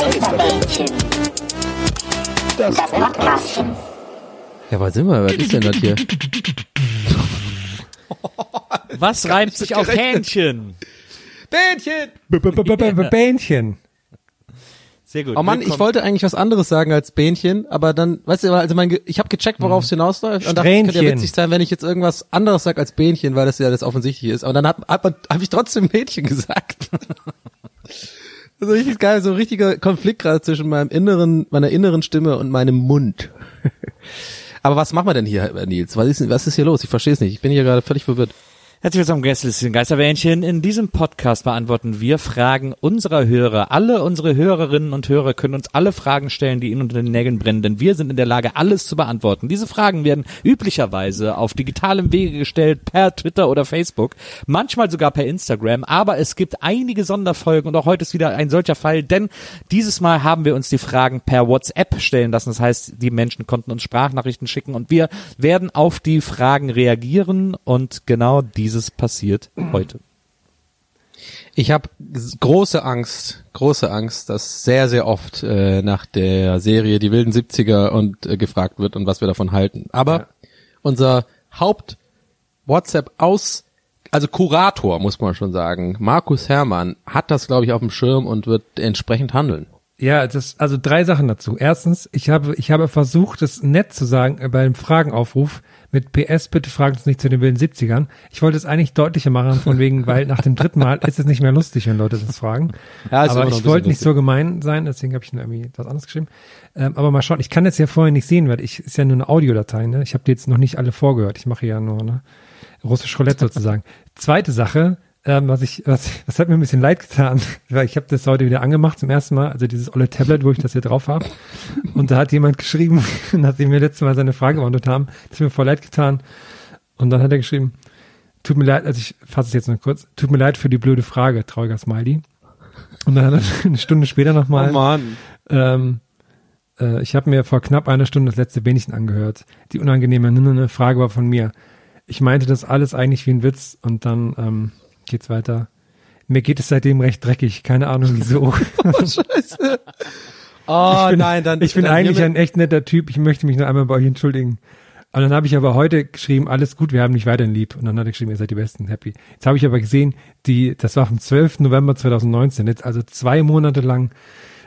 Geisterbällchen. Das Podcastchen. Ja, was sind wir? Was ist denn das hier? Was reimt sich auf Hähnchen? Bähnchen! Bähnchen. Sehr gut. Oh Mann, ich wollte eigentlich was anderes sagen als Bähnchen, aber dann, weißt du, also mein, ich habe gecheckt, worauf es hinausläuft. Und dachte, es könnte ja witzig sein, wenn ich jetzt irgendwas anderes sag als Bähnchen, weil das ja das offensichtlich ist. Aber dann hat, hat man, habe ich trotzdem Mädchen gesagt. Das ist richtig geil, so ein richtiger Konflikt gerade zwischen meinem inneren, meiner inneren Stimme und meinem Mund. Aber was machen wir denn hier, Nils? Was ist, was ist hier los? Ich verstehe es nicht. Ich bin hier gerade völlig verwirrt. Herzlich willkommen, Gästelistchen Geisterbähnchen. In diesem Podcast beantworten wir Fragen unserer Hörer. Alle unsere Hörerinnen und Hörer können uns alle Fragen stellen, die ihnen unter den Nägeln brennen, denn wir sind in der Lage, alles zu beantworten. Diese Fragen werden üblicherweise auf digitalem Wege gestellt, per Twitter oder Facebook, manchmal sogar per Instagram, aber es gibt einige Sonderfolgen und auch heute ist wieder ein solcher Fall, denn dieses Mal haben wir uns die Fragen per WhatsApp stellen lassen. Das heißt, die Menschen konnten uns Sprachnachrichten schicken und wir werden auf die Fragen reagieren und genau dieses passiert heute. Ich habe große Angst, große Angst, dass sehr, sehr oft äh, nach der Serie Die wilden 70er und äh, gefragt wird und was wir davon halten. Aber unser Haupt WhatsApp aus, also Kurator, muss man schon sagen, Markus Herrmann, hat das, glaube ich, auf dem Schirm und wird entsprechend handeln. Ja, das, also drei Sachen dazu. Erstens, ich habe, ich habe versucht, es nett zu sagen äh, bei dem Fragenaufruf mit PS, bitte fragt uns nicht zu den wilden 70ern. Ich wollte es eigentlich deutlicher machen, von wegen, weil nach dem dritten Mal ist es nicht mehr lustig, wenn Leute das fragen. Ja, aber ich wollte nicht so gemein sein, deswegen habe ich nur irgendwie was anderes geschrieben. Ähm, aber mal schauen, ich kann das ja vorher nicht sehen, weil ich ist ja nur eine Audiodatei, ne? Ich habe die jetzt noch nicht alle vorgehört. Ich mache ja nur, ne? Russisch Roulette sozusagen. Zweite Sache, ähm, was ich, was, was hat mir ein bisschen leid getan, weil ich habe das heute wieder angemacht zum ersten Mal, also dieses olle Tablet, wo ich das hier drauf habe. Und da hat jemand geschrieben, nachdem wir letztes Mal seine Frage beantwortet haben, das hat mir voll leid getan. Und dann hat er geschrieben, tut mir leid, also ich fasse es jetzt noch kurz, tut mir leid für die blöde Frage, trauriger Smiley. Und dann hat er eine Stunde später nochmal, Mann. ähm, äh, ich habe mir vor knapp einer Stunde das letzte Bähnchen angehört. Die unangenehme ne, ne, ne, Frage war von mir. Ich meinte das alles eigentlich wie ein Witz und dann ähm, geht's weiter. Mir geht es seitdem recht dreckig, keine Ahnung wieso. Oh ich bin, nein, dann ich bin dann eigentlich ein echt netter Typ. Ich möchte mich nur einmal bei euch entschuldigen. Und dann habe ich aber heute geschrieben, alles gut, wir haben dich weiterhin lieb. Und dann hat er geschrieben, ihr seid die Besten, happy. Jetzt habe ich aber gesehen, die, das war vom 12. November 2019, jetzt also zwei Monate lang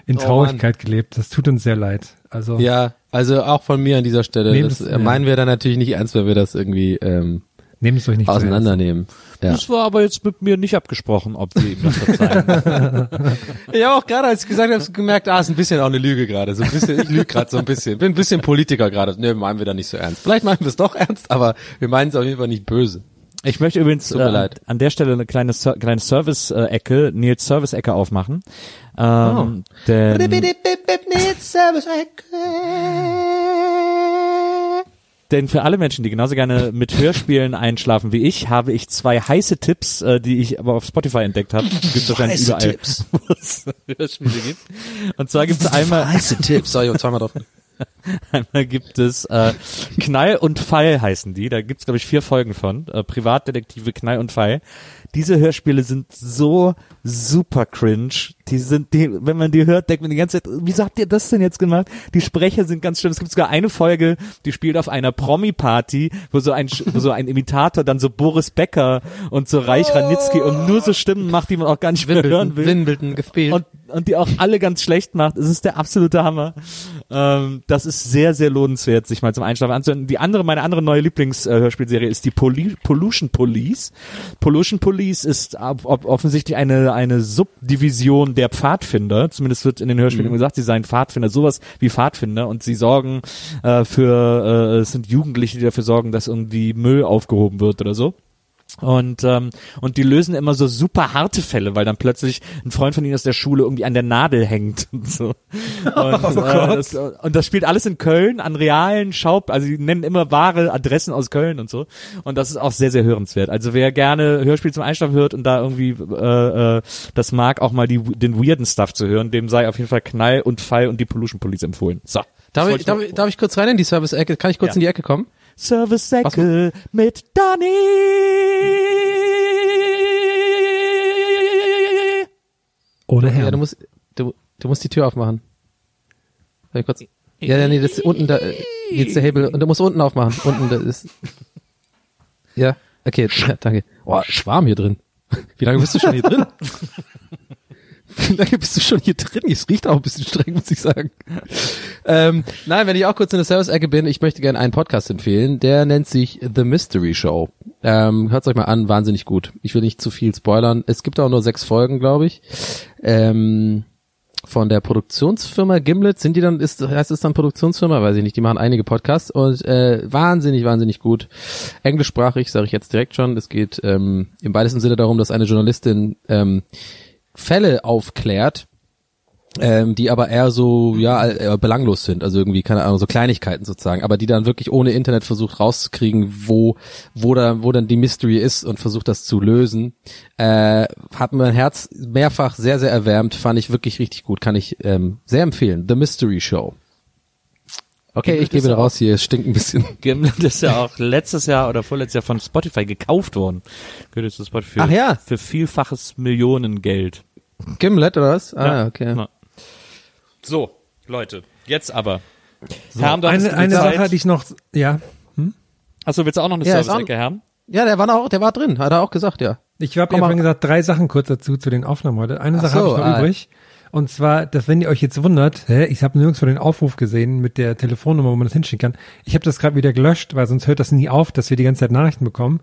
in Oh, Traurigkeit gelebt. Das tut uns sehr leid. Also Ja, also auch von mir an dieser Stelle. Das ja. meinen wir dann natürlich nicht ernst, wenn wir das irgendwie ähm, nehmt es euch nicht auseinandernehmen. Ja. Das war aber jetzt mit mir nicht abgesprochen, ob wir ihm das verzeihen. Ich habe auch gerade, als ich gesagt habe, gemerkt, ah, ist ein bisschen auch eine Lüge gerade. So ein bisschen, ich lüge gerade so ein bisschen. Bin ein bisschen Politiker gerade. Ne, meinen wir da nicht so ernst. Vielleicht meinen wir es doch ernst, aber wir meinen es auf jeden Fall nicht böse. Ich möchte übrigens Tut mir äh, leid. an der Stelle eine kleine, kleine Service-Ecke, Nils Service-Ecke aufmachen. Ähm, denn Denn für alle Menschen, die genauso gerne mit Hörspielen einschlafen wie ich, habe ich zwei heiße Tipps, äh, die ich aber auf Spotify entdeckt habe. Gibt wahrscheinlich überall, wo es Hörspiele gibt. Und zwar gibt es einmal Heiße Tipps, ich auch zweimal drauf. Einmal gibt es äh, Knall und Fall heißen die. Da gibt's glaube ich vier Folgen von. Äh, Privatdetektive Knall und Fall. Diese Hörspiele sind so super cringe. Die sind, die, wenn man die hört, denkt man die ganze Zeit, wieso habt ihr das denn jetzt gemacht? Die Sprecher sind ganz schlimm. Es gibt sogar eine Folge, die spielt auf einer Promi-Party, wo so ein, wo so ein Imitator dann so Boris Becker und so Reich Ranitzky und nur so Stimmen macht, die man auch gar nicht mehr hören will. Wimbledon gespielt. Und, und die auch alle ganz schlecht macht. Es ist der absolute Hammer. Ähm, das ist sehr, sehr lohnenswert, sich mal zum Einschlafen anzuhören. Die andere, meine andere neue Lieblingshörspielserie ist die Poli Pollution Police. Pollution Police ist offensichtlich eine, eine Subdivision der Pfadfinder. Zumindest wird in den Hörspielen Mhm. gesagt, sie seien Pfadfinder, sowas wie Pfadfinder und sie sorgen äh, für, äh, es sind Jugendliche, die dafür sorgen, dass irgendwie Müll aufgehoben wird oder so. Und, ähm, und die lösen immer so super harte Fälle, weil dann plötzlich ein Freund von ihnen aus der Schule irgendwie an der Nadel hängt und so. Und, äh, das, und das spielt alles in Köln an realen Schau, also die nennen immer wahre Adressen aus Köln und so. Und das ist auch sehr, sehr hörenswert. Also wer gerne Hörspiel zum Einschlafen hört und da irgendwie äh, äh, das mag, auch mal die, den weirden Stuff zu hören, dem sei auf jeden Fall Knall und Fall und die Pollution Police empfohlen. So. darf, ich, darf, ich, darf ich kurz rein in die Service-Ecke? Kann ich kurz Ja. in die Ecke kommen? Service-Säcke mit Dani. Ohne Ja, Herrn. du musst, du, du musst die Tür aufmachen. Ich kurz? Ja, ja, nee, das ist unten da, äh, jetzt der Hebel, und du musst unten aufmachen. Unten, da ist, ja, okay, ja, danke. Boah, Schwarm hier drin. Wie lange bist du schon hier drin? Wie lange bist du schon hier drin? Es riecht auch ein bisschen streng, muss ich sagen. Ähm, nein, wenn ich auch kurz in der Service-Ecke bin, ich möchte gerne einen Podcast empfehlen. Der nennt sich The Mystery Show. Ähm, Hört euch mal an, wahnsinnig gut. Ich will nicht zu viel spoilern. Es gibt auch nur sechs Folgen, glaube ich. Ähm, von der Produktionsfirma Gimlet sind die dann ist heißt es dann Produktionsfirma weiß ich nicht die machen einige Podcasts und äh, wahnsinnig wahnsinnig gut englischsprachig sage ich jetzt direkt schon es geht ähm, im weitesten Sinne darum dass eine Journalistin ähm, Fälle aufklärt ähm, die aber eher so ja äh, belanglos sind, also irgendwie keine Ahnung so Kleinigkeiten sozusagen, aber die dann wirklich ohne Internet versucht rauszukriegen, wo wo da wo dann die Mystery ist und versucht das zu lösen. Äh, hat mein Herz mehrfach sehr sehr erwärmt, fand ich wirklich richtig gut, kann ich ähm, sehr empfehlen. The Mystery Show. Okay, Gimlet ich auch- raus hier, es stinkt ein bisschen. Gimlet ist ja auch letztes Jahr oder vorletztes Jahr von Spotify gekauft worden. Gehört zu Spotify für, Ach ja. für vielfaches Millionengeld. Gimlet oder was? Ah, Ja. okay. Ja. So, Leute, jetzt aber. Herm, du eine eine Zeit. Sache hatte ich noch, ja. Achso, willst du auch noch eine Ja, Service-Ecke, Herm? Ja, der war auch, der war drin, hat er auch gesagt, ja. Ich habe ja mal. vorhin gesagt, drei Sachen kurz dazu zu den Aufnahmen heute. Eine Ach Sache habe so, ich noch ah. übrig. Und zwar, dass wenn ihr euch jetzt wundert, hä, ich habe nirgends den Aufruf gesehen mit der Telefonnummer, wo man das hinschicken kann. Ich habe das gerade wieder gelöscht, weil sonst hört das nie auf, dass wir die ganze Zeit Nachrichten bekommen.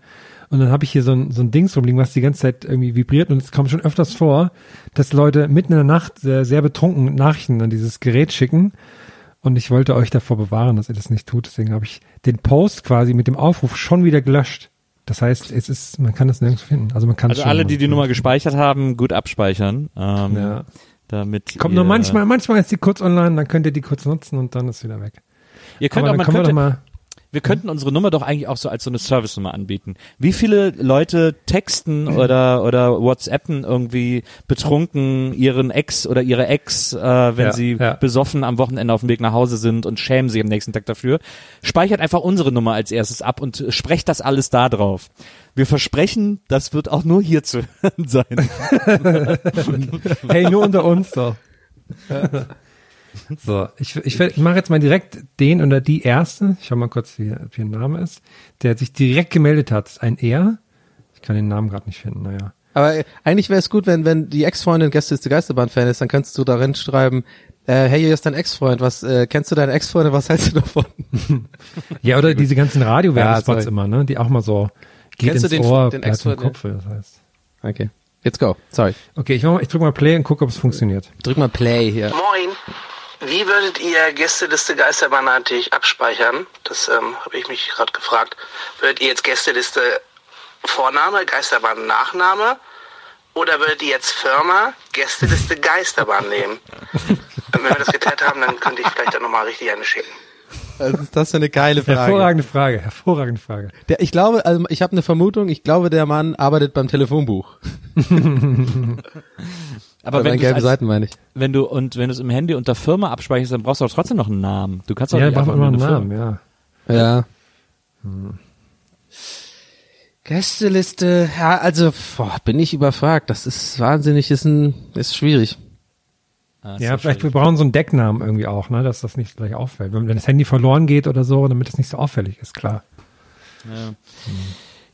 Und dann habe ich hier so ein, so ein Dings rumliegen, was die ganze Zeit irgendwie vibriert. Und es kommt schon öfters vor, dass Leute mitten in der Nacht sehr, sehr betrunken Nachrichten an dieses Gerät schicken. Und ich wollte euch davor bewahren, dass ihr das nicht tut. Deswegen habe ich den Post quasi mit dem Aufruf schon wieder gelöscht. Das heißt, es ist, man kann es nirgends finden. Also man kann Also alle, die die Nummer gespeichert haben, gut abspeichern. Ähm, Ja. Damit Kommt ihr, nur manchmal, manchmal ist die kurz online, dann könnt ihr die kurz nutzen und dann ist wieder weg. Ihr könnt Aber auch, man könnte, mal, Wir könnten unsere Nummer doch eigentlich auch so als so eine Service-Nummer anbieten. Wie viele Leute texten oder oder WhatsAppen irgendwie betrunken ihren Ex oder ihre Ex, äh, wenn Ja, sie ja. besoffen am Wochenende auf dem Weg nach Hause sind und schämen sich am nächsten Tag dafür? Speichert einfach unsere Nummer als erstes ab und sprecht das alles da drauf. Wir versprechen, das wird auch nur hier zu hören sein. hey, nur unter uns doch. So, ich, ich, ich mache jetzt mal direkt den oder die erste. Ich schau mal kurz, wie, wie ein Name ist. Der sich direkt gemeldet hat. Ist Ein Er. Ich kann den Namen gerade nicht finden, naja. Aber äh, eigentlich wäre es gut, wenn, wenn die Ex-Freundin Gästeliste Geisterbahn-Fan ist, dann kannst du darin schreiben, äh, hey, hier ist dein Ex-Freund, was, äh, kennst du deine Ex-Freundin, was hältst du davon? Ja, oder diese ganzen Radiowerbespots sorry. immer, ne? Die auch mal so geht Kennst du ins den- Ohr, den bleibt im Ex-Freund, Kopf, das heißt. Okay, let's go. Sorry. Okay, ich, mach mal, ich drück mal Play und gucke, ob es funktioniert. Drück mal Play hier. Moin. Wie würdet ihr Gästeliste Geisterbahnartig abspeichern? Das ähm, habe ich mich gerade gefragt. Würdet ihr jetzt Gästeliste Vorname, Geisterbahn Nachname? Oder würdet ihr jetzt Firma Gästeliste Geisterbahn nehmen? Und wenn wir das geklärt haben, dann könnte ich vielleicht dann nochmal richtig eine schicken. Was ist das für eine geile Frage? Hervorragende Frage, hervorragende Frage. Der, ich glaube, also ich habe eine Vermutung, ich glaube, der Mann arbeitet beim Telefonbuch. Aber wenn gelben als, Seiten meine ich. wenn du und wenn du es im Handy unter Firma abspeicherst, dann brauchst du auch trotzdem noch einen Namen. Du kannst auch Ja, nicht braucht einfach nur immer einen eine Namen, Firma. ja. Ja. Gästeliste, ja, also boah, bin ich überfragt. Das ist wahnsinnig, ist ein, ist schwierig. Ah, ist Ja, vielleicht, wir brauchen so einen Decknamen irgendwie auch, ne, dass das nicht gleich auffällt. Wenn, wenn das Handy verloren geht oder so, damit das nicht so auffällig ist, klar.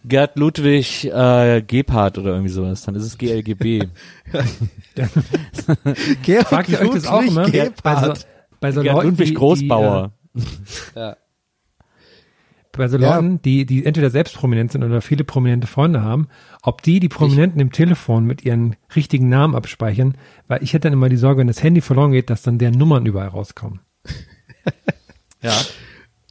Gerd Ludwig äh, Gebhardt oder irgendwie sowas. Dann ist es GLGB. Fragt ihr euch das auch immer? Bei so, bei so Gerd Leuten, Ludwig die, Großbauer. Die, äh, bei so Leuten, die, die entweder selbst prominent sind oder viele prominente Freunde haben, ob die die Prominenten im Telefon mit ihren richtigen Namen abspeichern, weil ich hätte dann immer die Sorge, wenn das Handy verloren geht, dass dann deren Nummern überall rauskommen. ja.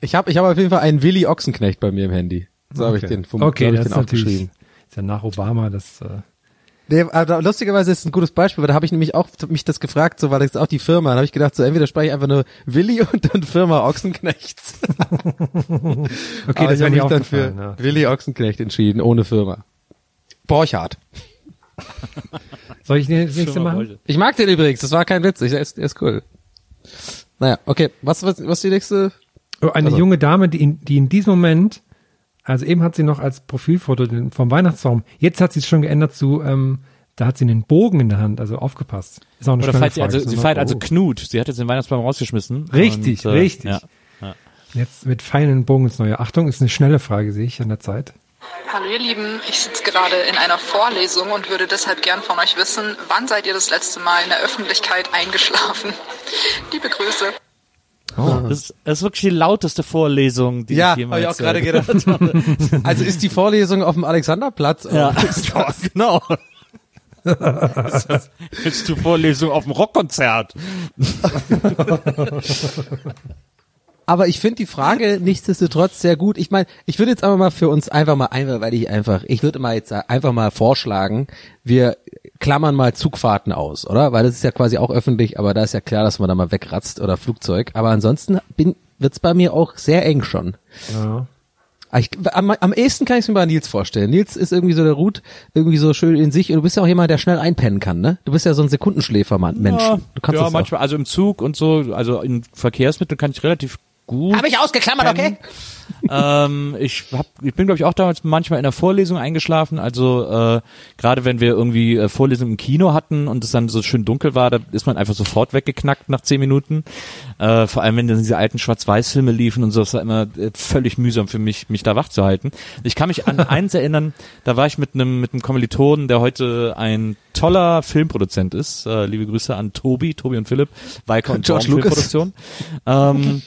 Ich habe ich hab auf jeden Fall einen Willi Ochsenknecht bei mir im Handy. So habe ich den, vom, okay, so hab ich das den ist aufgeschrieben. ist ja nach Obama, das, äh, Nee, aber lustigerweise ist es ein gutes Beispiel, weil da habe ich nämlich auch mich das gefragt, so war das auch die Firma. Dann habe ich gedacht, so entweder speichere ich einfach nur Willi und dann Firma Ochsenknechts. okay, Aber das ich wäre habe mich dann für ja. Willi Ochsenknecht entschieden, ohne Firma. Borchardt. Soll ich den das nächste machen? Ich mag den übrigens, das war kein Witz, ich, der, ist, der ist cool. Naja, okay, was, was, was ist die nächste? Oh, Eine Also- junge Dame, die in, die in diesem Moment, also eben hat sie noch als Profilfoto den, vom Weihnachtsbaum, jetzt hat sie es schon geändert zu, ähm, da hat sie einen Bogen in der Hand, also aufgepasst. Ist auch eine Oder spannende falls sie, also, Frage. sie feiert also oh. Knut. Sie hat jetzt den Weihnachtsbaum rausgeschmissen. Richtig, und, äh, richtig. Ja. Jetzt mit feinen Bogen ins neue. Achtung, ist eine schnelle Frage, sehe ich an der Zeit. Hallo ihr Lieben, ich sitze gerade in einer Vorlesung und würde deshalb gern von euch wissen, wann seid ihr das letzte Mal in der Öffentlichkeit eingeschlafen? Liebe Grüße. Das, ist, das ist wirklich die lauteste Vorlesung, die Ja, ich jemals habe ich auch gerade gedacht. also ist die Vorlesung auf dem Alexanderplatz? Ja, genau. Jetzt die Vorlesung auf dem Rockkonzert. Aber ich finde die Frage nichtsdestotrotz sehr gut. Ich meine, ich würde jetzt aber mal für uns einfach mal einfach, weil ich einfach, ich würde mal jetzt einfach mal vorschlagen, wir klammern mal Zugfahrten aus, oder? Weil das ist ja quasi auch öffentlich, aber da ist ja klar, dass man da mal wegratzt oder Flugzeug. Aber ansonsten bin, wird's bei mir auch sehr eng schon. Ja. Aber Ich, am, am ehesten kann ich es mir bei Nils vorstellen. Nils ist irgendwie so der Ruth, irgendwie so schön in sich. Und du bist ja auch jemand, der schnell einpennen kann, ne? Du bist ja so ein Sekundenschläfermann, Mensch. Ja, Du kannst ja das manchmal, also im Zug und so, also in Verkehrsmitteln kann ich relativ gut. Habe ich ausgeklammert, okay? ähm, ich hab, ich bin glaube ich auch damals manchmal in der Vorlesung eingeschlafen. Also äh, gerade wenn wir irgendwie äh, Vorlesungen im Kino hatten und es dann so schön dunkel war, da ist man einfach sofort weggeknackt nach zehn Minuten. Äh, vor allem wenn dann diese alten Schwarz-Weiß-Filme liefen und so, das war immer äh, völlig mühsam für mich, mich da wach zu halten. Ich kann mich an eins erinnern, da war ich mit einem mit einem Kommilitonen, der heute ein toller Filmproduzent ist. Äh, liebe Grüße an Tobi, Tobi und Philipp, Weiker und George Baum Lucas. Filmproduktion. Ähm,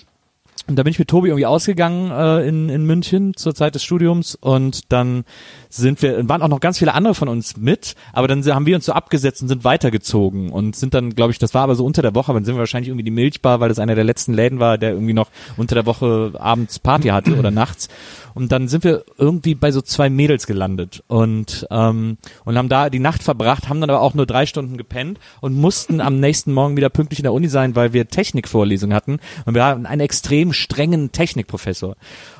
und da bin ich mit Tobi irgendwie ausgegangen äh, in, in München zur Zeit des Studiums und dann sind wir, waren auch noch ganz viele andere von uns mit, aber dann haben wir uns so abgesetzt und sind weitergezogen und sind dann, glaube ich, das war aber so unter der Woche, aber dann sind wir wahrscheinlich irgendwie die Milchbar, weil das einer der letzten Läden war, der irgendwie noch unter der Woche abends Party hatte oder nachts. Und dann sind wir irgendwie bei so zwei Mädels gelandet und ähm, und haben da die Nacht verbracht, haben dann aber auch nur drei Stunden gepennt und mussten am nächsten Morgen wieder pünktlich in der Uni sein, weil wir Technikvorlesungen hatten und wir hatten einen extrem strengen Technikprofessor.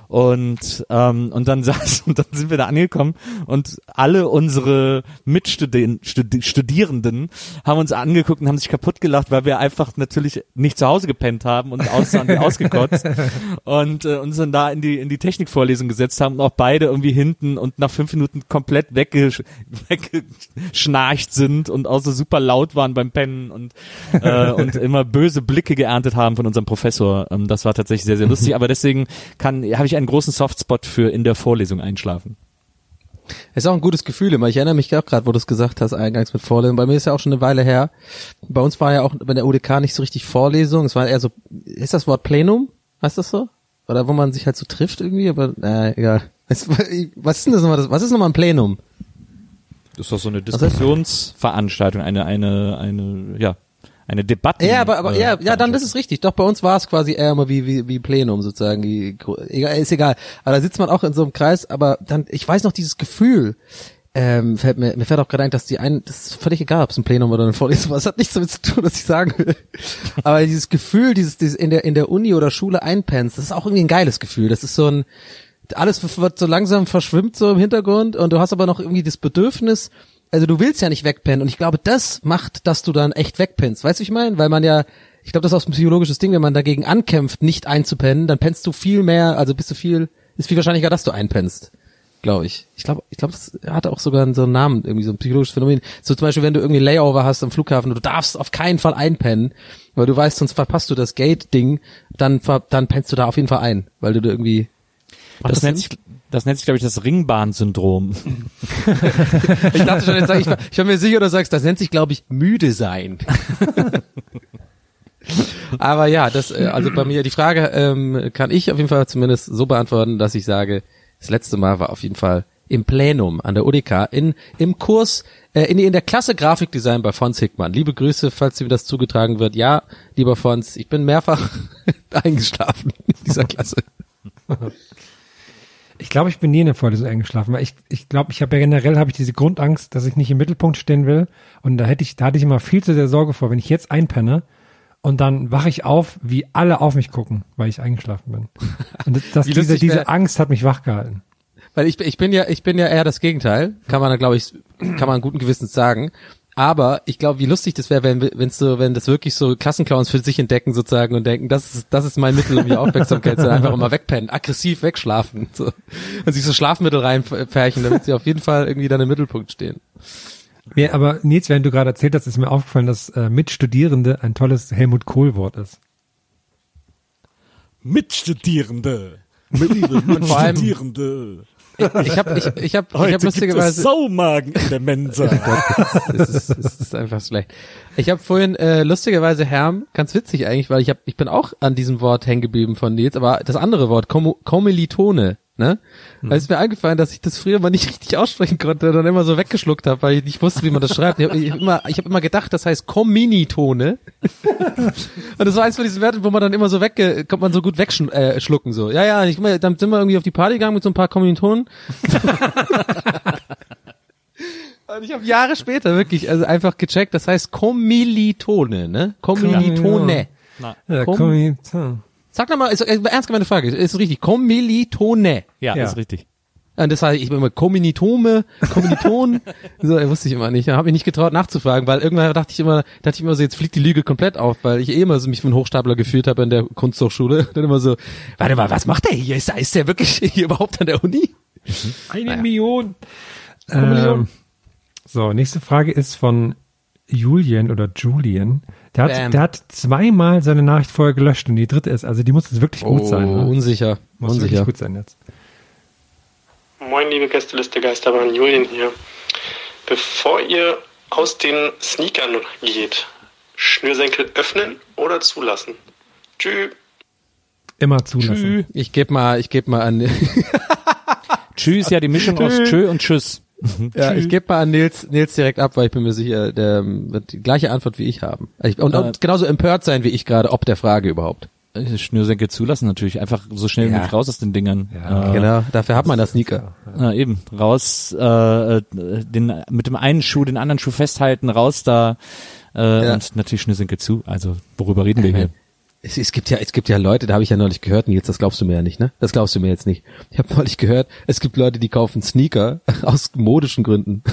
Und ähm, und dann saß und dann sind wir da angekommen und alle unsere Mitstudierenden Studi Studierenden haben uns angeguckt und haben sich kaputt gelacht, weil wir einfach natürlich nicht zu Hause gepennt haben und wie ausgekotzt. Und äh, uns dann da in die in die Technikvorlesung gesetzt haben und auch beide irgendwie hinten und nach fünf Minuten komplett weggesch weggeschnarcht sind und auch so super laut waren beim Pennen und äh, und immer böse Blicke geerntet haben von unserem Professor. Ähm, das war tatsächlich sehr sehr lustig, aber deswegen kann habe ich einen großen Softspot für in der Vorlesung einschlafen. Ist auch ein gutes Gefühl immer. Ich erinnere mich auch gerade, wo du es gesagt hast, eingangs mit Vorlesung. Bei mir ist ja auch schon eine Weile her. Bei uns war ja auch bei der UDK nicht so richtig Vorlesung. Es war eher so, ist das Wort Plenum? Heißt das so? Oder wo man sich halt so trifft irgendwie, aber äh, egal. Was, was ist denn das nochmal? Was ist nochmal ein Plenum? Das ist doch so eine Diskussionsveranstaltung, eine eine eine ja eine Debatte. Ja, aber, aber äh, ja, ja, dann ist es richtig. Doch bei uns war es quasi eher immer wie wie wie Plenum sozusagen. Egal, ist egal. Aber da sitzt man auch in so einem Kreis. Aber dann, ich weiß noch dieses Gefühl. Ähm, fällt mir, mir fällt auch gerade ein, dass die einen, das ist völlig egal, ob es ein Plenum oder eine Vorlesung war. Es hat nichts damit zu tun, was ich sagen will. Aber dieses Gefühl, dieses, dieses in der in der Uni oder Schule einpennst, das ist auch irgendwie ein geiles Gefühl. Das ist so ein alles wird so langsam verschwimmt so im Hintergrund und du hast aber noch irgendwie das Bedürfnis, also du willst ja nicht wegpennen und ich glaube, das macht, dass du dann echt wegpennst. Weißt du, ich meine? Weil man ja, ich glaube, das ist auch ein psychologisches Ding, wenn man dagegen ankämpft, nicht einzupennen, dann pennst du viel mehr, also bist du viel, ist viel wahrscheinlicher, dass du einpennst. Glaube ich. Ich glaube, ich glaube, das hat auch sogar so einen Namen, irgendwie so ein psychologisches Phänomen. So zum Beispiel, wenn du irgendwie Layover hast am Flughafen und du darfst auf keinen Fall einpennen, weil du weißt, sonst verpasst du das Gate-Ding, dann, dann pennst du da auf jeden Fall ein, weil du da irgendwie Das, nennt sich, das nennt sich, glaube ich, das Ringbahn-Syndrom. Ich dachte schon, jetzt sag ich, ich war mir sicher, du sagst, das nennt sich, glaube ich, müde sein. Aber ja, das, äh, also bei mir, die Frage ähm, kann ich auf jeden Fall zumindest so beantworten, dass ich sage, das letzte Mal war auf jeden Fall im Plenum an der UDK in, im Kurs, äh, in, in der Klasse Grafikdesign bei Fons Hickmann. Liebe Grüße, falls dir das zugetragen wird. Ja, lieber Fons, ich bin mehrfach eingeschlafen in dieser Klasse. Ich glaube, ich bin nie in der Vorlesung eingeschlafen, weil ich, ich glaube, ich habe ja generell habe ich diese Grundangst, dass ich nicht im Mittelpunkt stehen will. Und da hätte ich, da hatte ich immer viel zu sehr Sorge vor, wenn ich jetzt einpenne und dann wache ich auf, wie alle auf mich gucken, weil ich eingeschlafen bin. Und das, das, diese, diese Angst hat mich wachgehalten. Weil ich, ich bin ja, ich bin ja eher das Gegenteil, kann man, glaube ich, kann man guten Gewissens sagen. Aber ich glaube, wie lustig das wäre, wenn, wenn's so, wenn das wirklich so Klassenclowns für sich entdecken sozusagen und denken, das ist, das ist mein Mittel, um die Aufmerksamkeit zu einfach immer wegpennen, aggressiv wegschlafen, so. Und sich so Schlafmittel reinpferchen, damit sie auf jeden Fall irgendwie dann im Mittelpunkt stehen. Mir, aber Nils, während du gerade erzählt hast, ist mir aufgefallen, dass äh, Mitstudierende ein tolles Helmut Kohl-Wort ist. Mitstudierende. Mitstudierende. Ich habe ich, ich hab, ich hab lustigerweise, Saumagen in der Mensa. es ist, es ist einfach schlecht. Ich habe vorhin äh, lustigerweise Herm, ganz witzig eigentlich, weil ich hab, ich bin auch an diesem Wort hängen geblieben von Nils, aber das andere Wort, Komo- Kommilitone, ne? Weil es mir eingefallen, dass ich das früher mal nicht richtig aussprechen konnte und dann immer so weggeschluckt habe, weil ich nicht wusste, wie man das schreibt. Ich habe hab immer, ich hab immer gedacht, das heißt Kominitone. und das war eins von diesen Werten, wo man dann immer so wegge, kommt man so gut wegschlucken äh, schlucken, so. Ja, ja, ich, dann sind wir irgendwie auf die Party gegangen mit so ein paar Kommilitonen. Und ich habe Jahre später wirklich also einfach gecheckt, das heißt Kommilitone, ne? Kommilitone. Ja, Komm- komm, ich- hm. Sag doch mal, ist, ist ernst gemeinte Frage, ist richtig, Kommilitone. Ja, Ja. ist richtig. Und das heißt, ich bin immer Kommilitome, Kommiliton, so, äh, wusste ich immer nicht, habe mich nicht getraut nachzufragen, weil irgendwann dachte ich immer, dachte ich immer so, jetzt fliegt die Lüge komplett auf, weil ich eh immer so mich für einen Hochstapler gefühlt habe in der Kunsthochschule. Dann immer so, warte mal, was macht der hier? Ist, der- ist der wirklich hier überhaupt an der Uni? Eine Million. Million. Ähm, so, nächste Frage ist von Julian oder Julian. Der Bam. hat, der hat zweimal seine Nachricht vorher gelöscht und die dritte ist, also die muss jetzt wirklich gut sein. Ne? unsicher, Muss wirklich unsicher. gut sein jetzt. Moin, liebe Gästeliste Geisterbahn, Julian hier. Bevor ihr aus den Sneakern geht, Schnürsenkel öffnen oder zulassen? Tschüss. Immer zulassen. Ich gebe mal, ich gebe mal an, Tschüss, ja, die Mischung aus Tschö und Tschüss. Ja, ich gebe mal an Nils, Nils direkt ab, weil ich bin mir sicher, der wird die gleiche Antwort wie ich haben. Ich, und, Äh, und genauso empört sein wie ich gerade, ob der Frage überhaupt. Äh, Schnürsenkel zulassen natürlich. Einfach so schnell wie Ja. möglich raus aus den Dingern. Ja. Äh, Genau, dafür hat man das Sneaker. Na eben, raus, äh, äh, den, mit dem einen Schuh den anderen Schuh festhalten, raus da äh, Ja. und natürlich Schnürsenkel zu. Also worüber reden wir hier? Es, es gibt ja, es gibt ja Leute, da habe ich ja neulich gehört, Nils, das glaubst du mir ja nicht, ne? Das glaubst du mir jetzt nicht. Ich habe neulich gehört, es gibt Leute, die kaufen Sneaker aus modischen Gründen.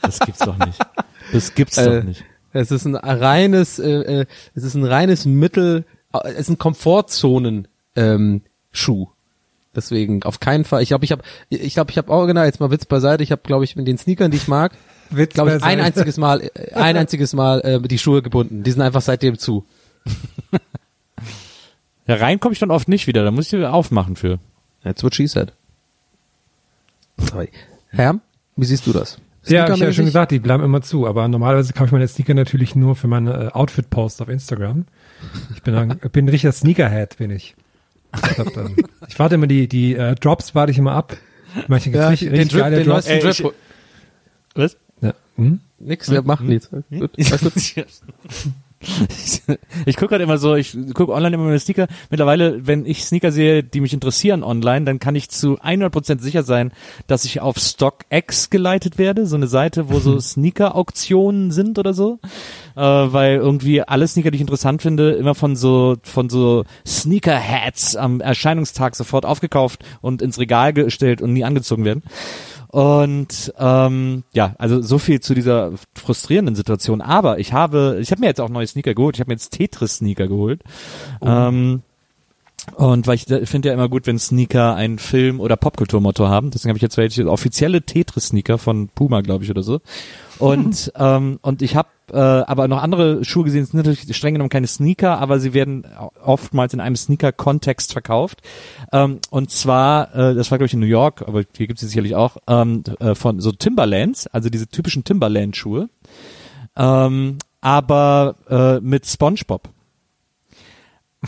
Das gibt's doch nicht. Das gibt's äh, doch nicht. Es ist ein reines, äh, äh, es ist ein reines Mittel, äh, es ist ein Komfortzonen ähm, Schuh. Deswegen auf keinen Fall. Ich glaube, ich habe, ich glaube, ich habe auch genau jetzt mal Witz beiseite. Ich habe, glaube ich, mit den Sneakern, die ich mag, Witz glaube ich, ein einziges Mal, äh, ein einziges Mal äh, die Schuhe gebunden. Die sind einfach seitdem zu. Ja, rein komme ich dann oft nicht wieder. Da muss ich wieder aufmachen für. That's what she said. Sorry. Herr, wie siehst du das? Ja, hab ich ja Sneakermäßig? schon gesagt, die bleiben immer zu. Aber normalerweise kaufe ich meine Sneaker natürlich nur für meine äh, Outfit-Posts auf Instagram. Ich bin ein, bin ein richtiger Sneakerhead, bin ich. Ich, hab dann, ich warte immer die, die äh, Drops warte ich immer ab. Manche Ja, richtig, den richtig Drip, geile den Drops. Ey, Drip. Was? Hm? Nix, der macht nichts. Gut, alles gut. Ich gucke gerade immer so, ich gucke online immer meine Sneaker. Mittlerweile, wenn ich Sneaker sehe, die mich interessieren online, dann kann ich zu 100% sicher sein, dass ich auf StockX geleitet werde, so eine Seite, wo so Sneaker-Auktionen sind oder so, äh, weil irgendwie alle Sneaker, die ich interessant finde, immer von so von so Sneaker-Hats am Erscheinungstag sofort aufgekauft und ins Regal gestellt und nie angezogen werden. Und ähm, ja, also so viel zu dieser frustrierenden Situation. Aber ich habe, ich habe mir jetzt auch neue Sneaker geholt. Ich habe mir jetzt Tetris-Sneaker geholt. Ähm, und weil ich finde ja immer gut, wenn Sneaker ein Film- oder Popkulturmotto haben. Deswegen habe ich jetzt welche offizielle Tetris-Sneaker von Puma, glaube ich, oder so. Und ähm, und ich habe äh, aber noch andere Schuhe gesehen. Es sind natürlich streng genommen keine Sneaker, aber sie werden oftmals in einem Sneaker-Kontext verkauft. Ähm, und zwar, äh, das war glaube ich in New York, aber hier gibt es sicherlich auch ähm, äh, von so Timberlands, also diese typischen Timberland-Schuhe, ähm, aber äh, mit SpongeBob.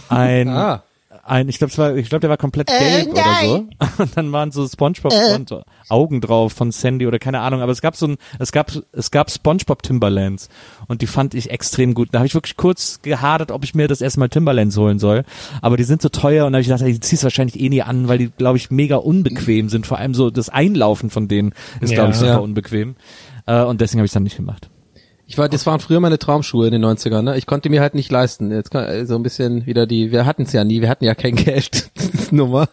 Ein Ah. Ein, ich glaube, glaube, der war komplett gelb oder so. Und dann waren so SpongeBob und Augen drauf von Sandy oder keine Ahnung. Aber es gab so ein, es gab, es gab SpongeBob Timberlands und die fand ich extrem gut. Da habe ich wirklich kurz gehadert, ob ich mir das erstmal Timberlands holen soll. Aber die sind so teuer und da habe ich gedacht, ey, die ziehst du wahrscheinlich eh nie an, weil die, glaube ich, mega unbequem sind. Vor allem so das Einlaufen von denen ist, glaube ich, Ja. super Ja. unbequem. Äh, und deswegen habe ich es dann nicht gemacht. Ich war, das waren früher meine Traumschuhe in den 90ern, ne? Ich konnte mir halt nicht leisten. Jetzt kann, äh, so ein bisschen wieder die, wir hatten es ja nie, wir hatten ja kein Geld. Nummer.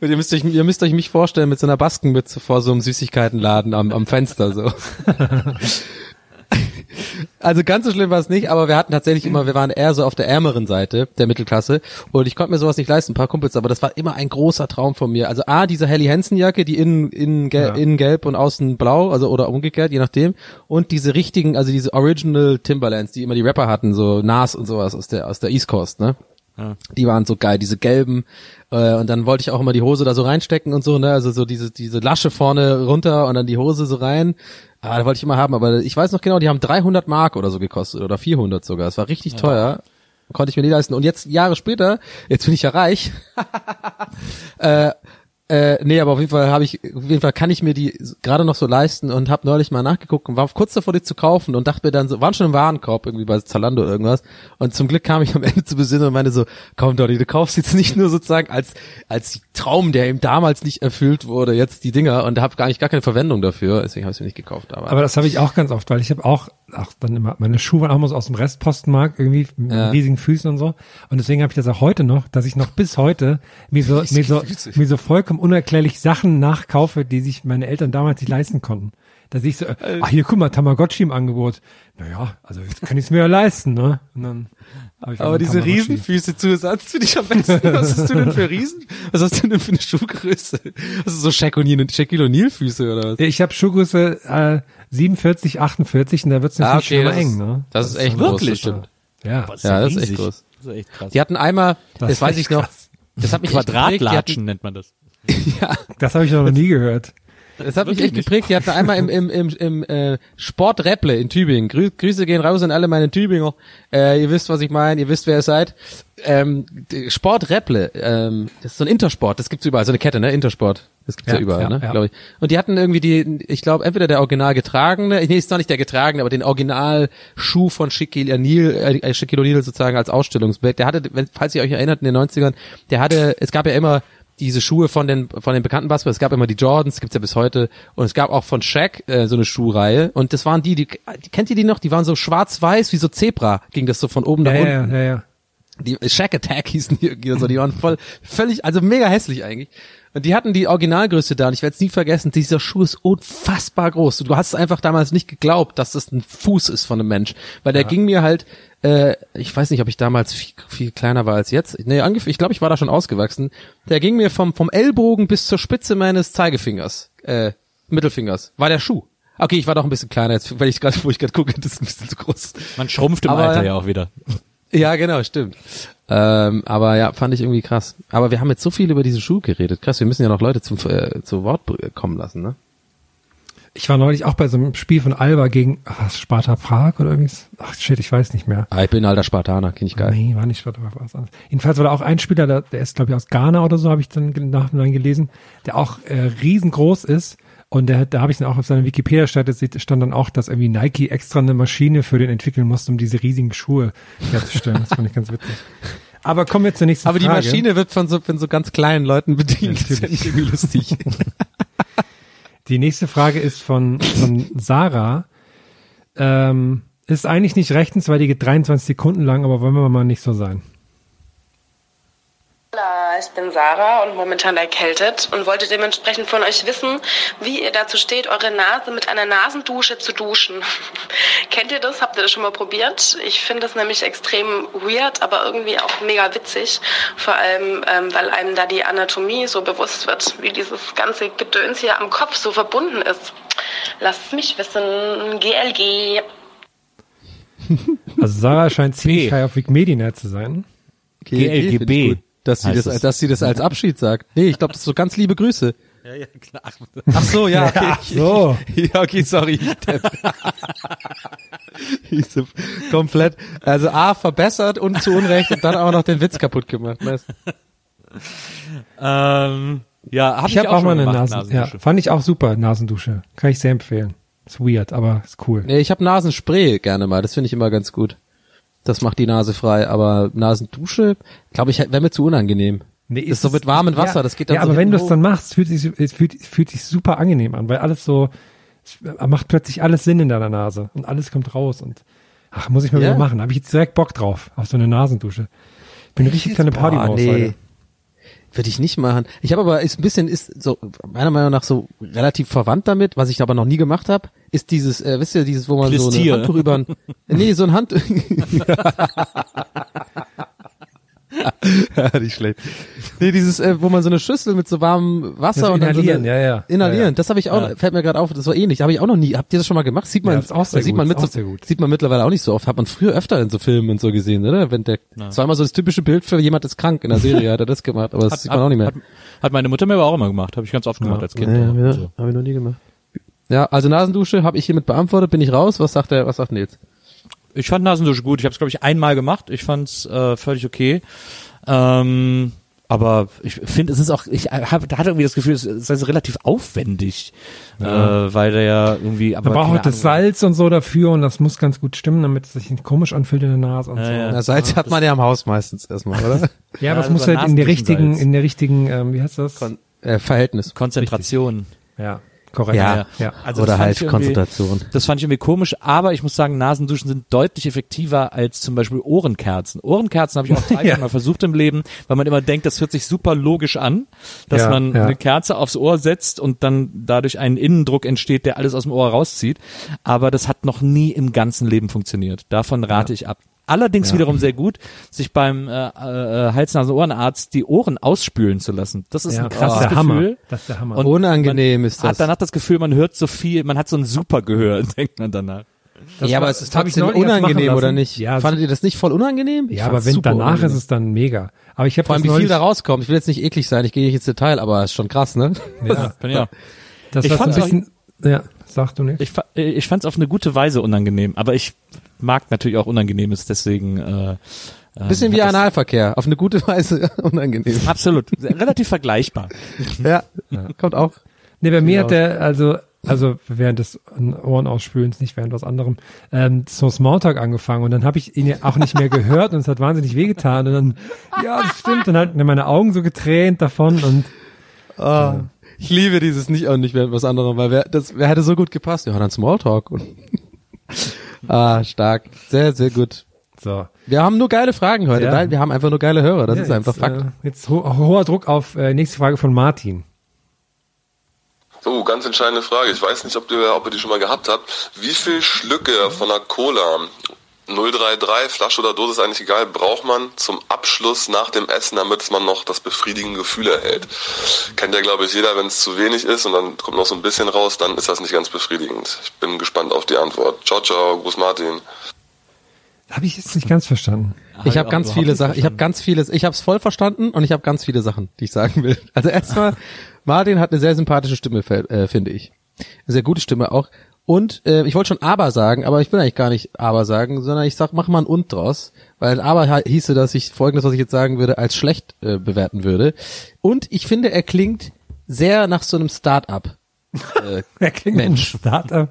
Und ihr müsst euch, ihr müsst euch mich vorstellen mit so einer Baskenmütze vor so einem Süßigkeitenladen am, am Fenster, so. Also ganz so schlimm war es nicht, aber wir hatten tatsächlich immer, wir waren eher so auf der ärmeren Seite der Mittelklasse und ich konnte mir sowas nicht leisten, ein paar Kumpels, aber das war immer ein großer Traum von mir. Also A, diese Helly Hansen Jacke, die innen, innen, gel Ja. innen gelb und außen blau, also oder umgekehrt, je nachdem. Und diese richtigen, also diese Original Timberlands, die immer die Rapper hatten, so Nas und sowas aus der, aus der East Coast, ne? Die waren so geil, diese gelben. Äh, und dann wollte ich auch immer die Hose da so reinstecken und so, ne? Also so diese, diese Lasche vorne runter und dann die Hose so rein. Ah, da wollte ich immer haben, aber ich weiß noch genau, die haben 300 Mark oder so gekostet oder 400 sogar. Es war richtig teuer. Konnte ich mir nie leisten. Und jetzt, Jahre später, jetzt bin ich ja reich. äh, äh, nee, aber auf jeden Fall habe ich, auf jeden Fall kann ich mir die gerade noch so leisten und habe neulich mal nachgeguckt und war kurz davor, die zu kaufen und dachte mir dann so, waren schon im Warenkorb irgendwie bei Zalando oder irgendwas. Und zum Glück kam ich am Ende zu besinnen und meinte so, komm Donny, du kaufst jetzt nicht nur sozusagen als als Traum, der ihm damals nicht erfüllt wurde, jetzt die Dinger und habe gar nicht gar keine Verwendung dafür, deswegen habe ich sie nicht gekauft. Aber, Aber das habe ich auch ganz oft, weil ich habe auch, ach, dann immer, meine Schuhe waren auch immer so aus dem Restpostenmarkt irgendwie mit Ja. riesigen Füßen und so. Und deswegen habe ich das auch heute noch, dass ich noch bis heute mir so, mir so, mir so vollkommen unerklärlich Sachen nachkaufe, die sich meine Eltern damals nicht leisten konnten. Da sehe ich so, äh, ach hier, guck mal, Tamagotchi im Angebot. Naja, also jetzt kann ich es mir ja leisten, ne? Und dann hab ich aber diese Tamagotchi. Riesenfüße Zusatz finde ich am besten. Was hast du denn für Riesen? Was hast du denn für eine Schuhgröße? Hast du so Shaquille O'Neal Füße oder was? Ich habe Schuhgröße äh, 47, 48 und da wird's natürlich schon mal Ah, das, eng, ist, ne? das ist echt groß, Wirklich? das stimmt. Ja. Ja, das ist echt groß. Das ist echt krass. Die hatten einmal, Das das, weiß ich noch, krass. das hat mich Quadratlatschen nennt man das. Das habe ich noch nie gehört. Das hat mich echt geprägt. Die hatten einmal im, im, im, im äh, Sport Repple in Tübingen. Grü Grüße gehen raus an alle meine Tübinger. Äh, ihr wisst, was ich meine. Ihr wisst, wer ihr seid. Ähm, Sport Repple, ähm, das ist so ein Intersport. Das gibt's überall. So eine Kette, ne? Intersport. Das gibt's ja, Ja, überall, ja, ne? ja. Glaube ich. Und die hatten irgendwie die, ich glaube, entweder der original getragene, nee, ist noch nicht der getragene, aber den Originalschuh von Shaquille O'Neal, äh, Shaquille O'Neal sozusagen als Ausstellungsbild. Der hatte, wenn, falls ihr euch erinnert, in den 90ern, der hatte, es gab ja immer diese Schuhe von den von den bekannten Basketball. Es gab immer die Jordans, gibt's ja bis heute, und es gab auch von Shaq äh, so eine Schuhreihe. Und das waren die, die, kennt ihr die noch? Die waren so schwarz-weiß wie so Zebra, ging das so von oben Ja, nach ja, unten. ja, ja. Die Shack Attack hießen die irgendwie so, die waren voll völlig, also mega hässlich eigentlich. Und die hatten die Originalgröße da und ich werde es nie vergessen, dieser Schuh ist unfassbar groß. Du hast einfach damals nicht geglaubt, dass das ein Fuß ist von einem Mensch, weil der ging mir halt, äh, ich weiß nicht, ob ich damals viel, viel kleiner war als jetzt. Nee, ungefähr, ich glaube, ich war da schon ausgewachsen. Der ging mir vom vom Ellbogen bis zur Spitze meines Zeigefingers, äh, Mittelfingers, war der Schuh. Okay, ich war doch ein bisschen kleiner jetzt, weil ich gerade, wo ich gerade gucke, das ist ein bisschen zu groß. Man schrumpft im Aber- Alter ja auch wieder. Ja, genau, stimmt. Ähm, aber ja, fand ich irgendwie krass. Aber wir haben jetzt so viel über diese Schuhe geredet. Krass, wir müssen ja noch Leute zum äh, zu Wort br- kommen lassen, ne? Ich war neulich auch bei so einem Spiel von Alba gegen ach, was, Sparta Prag oder irgendwie. Ach shit, ich weiß nicht mehr. Ah, ich bin ein alter Spartaner, kenn ich geil. Nee, war nicht Sparta Prag, war was anderes. Jedenfalls war da auch ein Spieler, der, der ist glaube ich aus Ghana oder so, habe ich dann nachhinein gelesen, der auch äh, riesengroß ist. Und der, da habe ich dann auch auf seiner Wikipedia-Seite steht- stand dann auch, dass irgendwie Nike extra eine Maschine für den entwickeln musste, um diese riesigen Schuhe herzustellen. Das fand ich ganz witzig. Aber kommen wir zur nächsten Aber die Frage. Maschine wird von so, von so ganz kleinen Leuten bedient. Das ist ja nicht irgendwie lustig. Die nächste Frage ist von, von Sarah. Ähm, ist eigentlich nicht rechtens, weil die geht 23 Sekunden lang, aber wollen wir mal nicht so sein. Hola, ich bin Sarah und momentan erkältet und wollte dementsprechend von euch wissen, wie ihr dazu steht, eure Nase mit einer Nasendusche zu duschen. Kennt ihr das? Habt ihr das schon mal probiert? Ich finde das nämlich extrem weird, aber irgendwie auch mega witzig. Vor allem, ähm, weil einem da die Anatomie so bewusst wird, wie dieses ganze Gedöns hier am Kopf so verbunden ist. Lasst mich wissen. GLG. Also Sarah scheint ziemlich high auf Wikimedia zu sein. GLGB. Dass sie das, es. dass sie das als Abschied sagt. Nee, ich glaube, das ist so ganz liebe Grüße. Ja, ja, klar. Ach so, ja. Okay. Ach so. Ja, okay, sorry. Komplett, also A, verbessert und zu Unrecht und dann auch noch den Witz kaputt gemacht. Weißt? Ähm, ja, hab ich, Ich habe auch, schon mal eine Nasen, ja, Nasendusche. fand ich auch super, Nasendusche. Kann ich sehr empfehlen. Ist weird, aber ist cool. Nee, ich habe Nasenspray gerne mal, das finde ich immer ganz gut. Das macht die Nase frei, aber Nasendusche, glaube ich, wäre mir zu unangenehm. Nee, ist so mit warmem Wasser, ja, das geht dann Ja, so aber wenn du es dann machst, fühlt sich, es fühlt, fühlt sich super angenehm an, weil alles so, macht plötzlich alles Sinn in deiner Nase und alles kommt raus und ach, muss ich mal Ja. wieder machen. Habe ich jetzt direkt Bock drauf, auf so eine Nasendusche. Ich bin eine richtig kleine Partymaus nee. heute. Würde ich nicht machen. Ich habe aber ist ein bisschen ist so meiner Meinung nach so relativ verwandt damit, was ich aber noch nie gemacht habe, ist dieses äh, wisst ihr dieses wo man so ein. Handtuch über ein, nee, so ein Hand ja, nicht schlecht. Nee, dieses äh, wo man so eine Schüssel mit so warmem Wasser Das und dann so Inhalieren, eine, ja, ja. Inhalieren, Ja, ja. das habe ich auch Ja. fällt mir gerade auf, das war ähnlich, habe ich auch noch nie. Habt ihr das schon mal gemacht? Sieht man Ja, ist auch sehr sieht gut, man mit so, auch sehr gut. sieht man mittlerweile auch nicht so oft, hat man früher öfter in so Filmen und so gesehen, oder? Wenn der das war immer so das typische Bild für jemand ist krank in der Serie, hat er das gemacht, aber das sieht man auch nicht mehr. Hat, hat meine Mutter mir aber auch immer gemacht. Habe ich ganz oft gemacht als Kind. Ja, ja, so. habe ich noch nie gemacht. Ja, also Nasendusche habe ich hiermit beantwortet, bin ich raus. Was sagt der, was sagt Nils? Ich fand Nasendusche gut. Ich habe es glaube ich einmal gemacht. Ich fand's äh, völlig okay. Ähm, aber ich finde, es ist auch, ich habe da hatte irgendwie das Gefühl, es ist also relativ aufwendig, Ja. äh, weil der ja irgendwie. Aber Man braucht halt das Ahnung. Salz und so dafür und das muss ganz gut stimmen, damit es sich nicht komisch anfühlt in der Nase und so. ja. Na, Salz hat man ja im Haus meistens erstmal, oder? Ja, aber Ja, es muss das halt in der richtigen, in der richtigen, ähm, wie heißt das? Kon äh, Verhältnis. Konzentration. ja, korrekt. Ja. ja. Also oder das fand halt Konzentration. Das fand ich irgendwie komisch, aber ich muss sagen, Nasenduschen sind deutlich effektiver als zum Beispiel Ohrenkerzen. Ohrenkerzen habe ich auch dreimal Ja. mal versucht im Leben, weil man immer denkt, das hört sich super logisch an, dass Ja, man ja. eine Kerze aufs Ohr setzt und dann dadurch ein Innendruck entsteht, der alles aus dem Ohr rauszieht. Aber das hat noch nie im ganzen Leben funktioniert. Davon rate ich ab. Allerdings wiederum sehr gut, sich beim äh, äh, Hals-Nasen-Ohrenarzt die Ohren ausspülen zu lassen. Das ist Ja, ein das krasses ist der Hammer. Gefühl. Das ist der Hammer. Und Unangenehm ist das. Hat danach das Gefühl, man hört so viel, man hat so ein super Gehör, denkt man danach. Das ja, war- aber es ist das hab ich trotzdem unangenehm, oder nicht? Ja, Fandet ihr das nicht voll unangenehm? Ich ja, aber wenn danach unangenehm. ist es dann mega. Aber ich habe Vor allem, wie viel da rauskommt. Ich will jetzt nicht eklig sein, ich gehe nicht ins Detail, aber ist schon krass, ne? Ja, Ja. das Ich war so ein bisschen, ja, sag du nicht. Ich, äh, ich fand es auf eine gute Weise unangenehm, aber ich mag natürlich auch Unangenehmes, deswegen äh, ähm, Bisschen wie Analverkehr, auf eine gute Weise unangenehm. Absolut, relativ vergleichbar. Ja, kommt auch. Nee, bei mir Genau. hat der, also, also während des Ohrenausspülens, nicht während was anderem, ähm, so Smalltalk angefangen und dann habe ich ihn ja auch nicht mehr gehört und es hat wahnsinnig wehgetan und dann, ja, das stimmt, dann halt meine Augen so getränt davon und Ah, Ich liebe dieses nicht und nicht während was anderem, weil wer, das wer hätte so gut gepasst. Ja, dann Smalltalk. Und ah, stark. Sehr, sehr gut. so. Wir haben nur geile Fragen heute, Ja. weil wir haben einfach nur geile Hörer. Das Ja, ist einfach jetzt, Fakt. Äh, jetzt ho hoher Druck auf äh, nächste Frage von Martin. So, ganz entscheidende Frage. Ich weiß nicht, ob ihr, ob ihr die schon mal gehabt habt. Wie viel Schlücke von einer Cola, 033, Flasche oder Dose ist eigentlich egal, braucht man zum Abschluss nach dem Essen, damit man noch das befriedigende Gefühl erhält? Kennt ja, glaube ich, jeder, wenn es zu wenig ist und dann kommt noch so ein bisschen raus, dann ist das nicht ganz befriedigend. Ich bin gespannt auf die Antwort. Ciao, ciao, Gruß Martin. Habe ich jetzt nicht ganz verstanden. Ich habe ganz viele Sachen, ich habe ganz vieles, ich habe es voll verstanden und ich habe ganz viele Sachen, die ich sagen will. Also erstmal, Martin hat eine sehr sympathische Stimme, äh, finde ich. Eine sehr gute Stimme auch. Und äh, ich wollte schon aber sagen, aber ich will eigentlich gar nicht aber sagen, sondern ich sag, mach mal ein und draus, weil aber hieße, dass ich folgendes, was ich jetzt sagen würde, als schlecht äh, bewerten würde. Und ich finde, er klingt sehr nach so einem Start-up. Äh, Er klingt Mensch. Startup.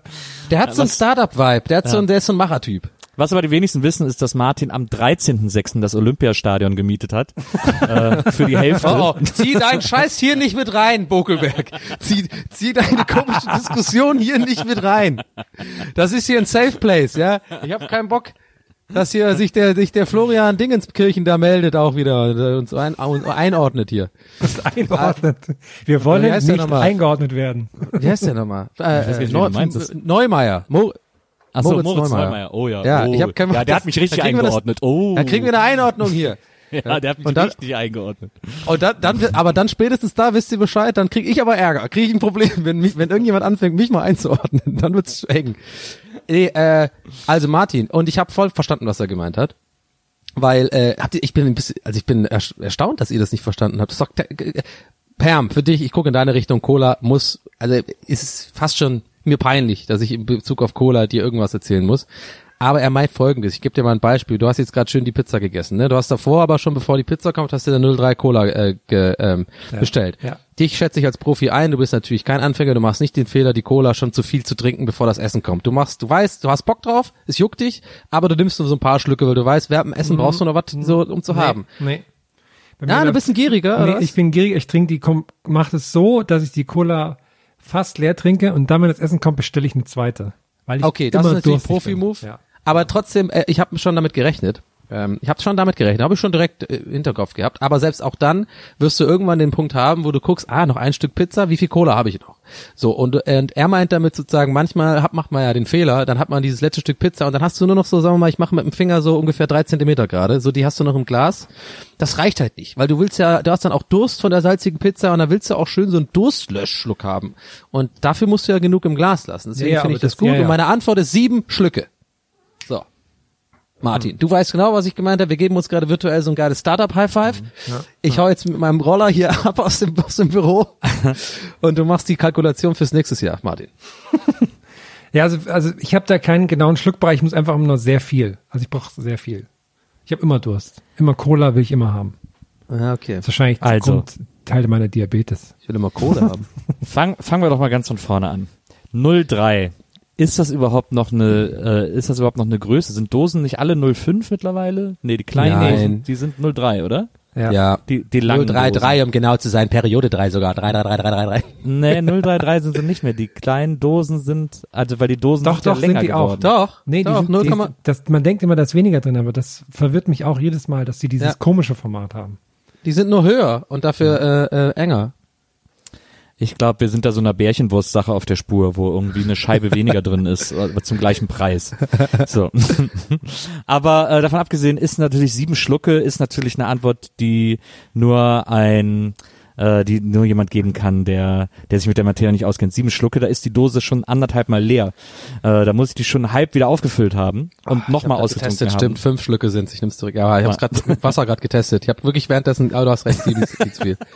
Der hat so einen Start-up-Vibe, der hat so einen, der ist so ein Machertyp. Was aber die wenigsten wissen, ist, dass Martin am 13.06. das Olympiastadion gemietet hat. äh, für die Hälfte. Oh, oh, zieh deinen Scheiß hier nicht mit rein, Bokelberg. Zieh, zieh deine komische Diskussion hier nicht mit rein. Das ist hier ein Safe Place, ja. Ich habe keinen Bock. dass hier sich der, sich der Florian Dingenskirchen da meldet auch wieder und uns ein, einordnet hier. Das einordnet. Wir wollen nicht eingeordnet werden. Wie heißt der nochmal? Äh, Neu. Neumeier. Mo Ach so, Moritz Neumeier. Oh ja. Ja, oh. ich hab kein ja, der hat mich richtig das- eingeordnet. oh. Da kriegen wir eine Einordnung hier. ja, der hat mich Und dann- richtig eingeordnet. Und dann, dann, aber dann spätestens da wisst ihr Bescheid, dann krieg ich aber Ärger, krieg ich ein Problem, wenn mich, wenn irgendjemand anfängt, mich mal einzuordnen, dann wird's eng. Nee, äh, also Martin, und ich habe voll verstanden, was er gemeint hat. Weil, äh, habt ihr, ich bin ein bisschen, also ich bin erst- erstaunt, dass ihr das nicht verstanden habt. Doch, äh, Perm, für dich, ich gucke in deine Richtung, Cola muss, also ist es fast schon mir peinlich, dass ich in Bezug auf Cola dir irgendwas erzählen muss. Aber er meint folgendes, ich gebe dir mal ein Beispiel. Du hast jetzt gerade schön die Pizza gegessen, ne? Du hast davor aber schon, bevor die Pizza kommt, hast du eine 03 Cola äh, ge, ähm, Ja. bestellt. Ja. Dich schätze ich als Profi ein, du bist natürlich kein Anfänger, du machst nicht den Fehler, die Cola schon zu viel zu trinken, bevor das Essen kommt. Du machst, du weißt, du hast Bock drauf, es juckt dich, aber du nimmst nur so ein paar Schlücke, weil du weißt, während dem Essen Mhm. brauchst du noch was so, um zu Nee, haben. Nee. Ja, du bist ein Gieriger, oder Nee, was? ich bin gierig, ich trinke die, mach es so, dass ich die Cola fast leer trinke und dann, wenn das Essen kommt, bestelle ich eine zweite. Weil ich Okay, das ist immer natürlich ein. Profi-Move. Ja. Aber trotzdem, äh, ich habe schon damit gerechnet. Ähm, ich habe schon damit gerechnet, habe ich schon direkt äh, im Hinterkopf gehabt. Aber selbst auch dann wirst du irgendwann den Punkt haben, wo du guckst, ah, noch ein Stück Pizza, wie viel Cola habe ich noch? So, und, und er meint damit sozusagen, manchmal hat, macht man ja den Fehler, dann hat man dieses letzte Stück Pizza und dann hast du nur noch so, sagen wir mal, ich mache mit dem Finger so ungefähr drei Zentimeter gerade, so die hast du noch im Glas. Das reicht halt nicht, weil du willst ja, du hast dann auch Durst von der salzigen Pizza und dann willst du auch schön so einen Durstlöschschluck haben. Und dafür musst du ja genug im Glas lassen. Deswegen Ja, finde ich das, das- gut. ja, ja. Und meine Antwort ist sieben Schlücke. Martin, du weißt genau, was ich gemeint habe. Wir geben uns gerade virtuell so ein geiles Startup-High-Five. Ich hau jetzt mit meinem Roller hier ab aus dem, aus dem Büro und du machst die Kalkulation fürs nächstes Jahr, Martin. Ja, also, also ich habe da keinen genauen Schluckbereich, ich muss einfach immer nur sehr viel. Also ich brauche sehr viel. Ich habe immer Durst. Immer Cola will ich immer haben. Ja, okay. Das ist wahrscheinlich Also. Grund, Teil meiner Diabetes. Ich will immer Kohle haben. Fang, fangen wir doch mal ganz von vorne an. 03. Ist das überhaupt noch eine, äh, ist das überhaupt noch eine Größe? Sind Dosen nicht alle 05 mittlerweile? Nee, die kleinen Nein. Dosen, die sind 03, oder? Ja. Ja. Die, die langen 033, um genau zu sein, Periode 3 sogar. 33333. Dosen. Nee, 033 sind sie nicht mehr. Die kleinen Dosen sind, also weil die Dosen Doch, sind ja doch, länger sind die auch. geworden. Doch, Nee, die doch, sind, 0, die, das, man denkt immer, da ist weniger drin, aber das verwirrt mich auch jedes Mal, dass die dieses Ja. komische Format haben. die sind nur höher und dafür äh, äh, enger. Ich glaube, wir sind da so einer Bärchenwurst-Sache auf der Spur, wo irgendwie eine Scheibe weniger drin ist, aber zum gleichen Preis. So. aber äh, davon abgesehen ist natürlich sieben Schlucke ist natürlich eine Antwort, die nur ein äh, die nur jemand geben kann, der der sich mit der Materie nicht auskennt. Sieben Schlucke, da ist die Dose schon anderthalb Mal leer. Äh, da muss ich die schon halb wieder aufgefüllt haben und nochmal ausgetrunken getestet, haben. stimmt, fünf Schlücke sind Ich nimm's zurück. Ja, ich habe gerade mit Wasser gerade getestet. Ich habe wirklich währenddessen, aber du hast recht, sieben ist viel zu viel.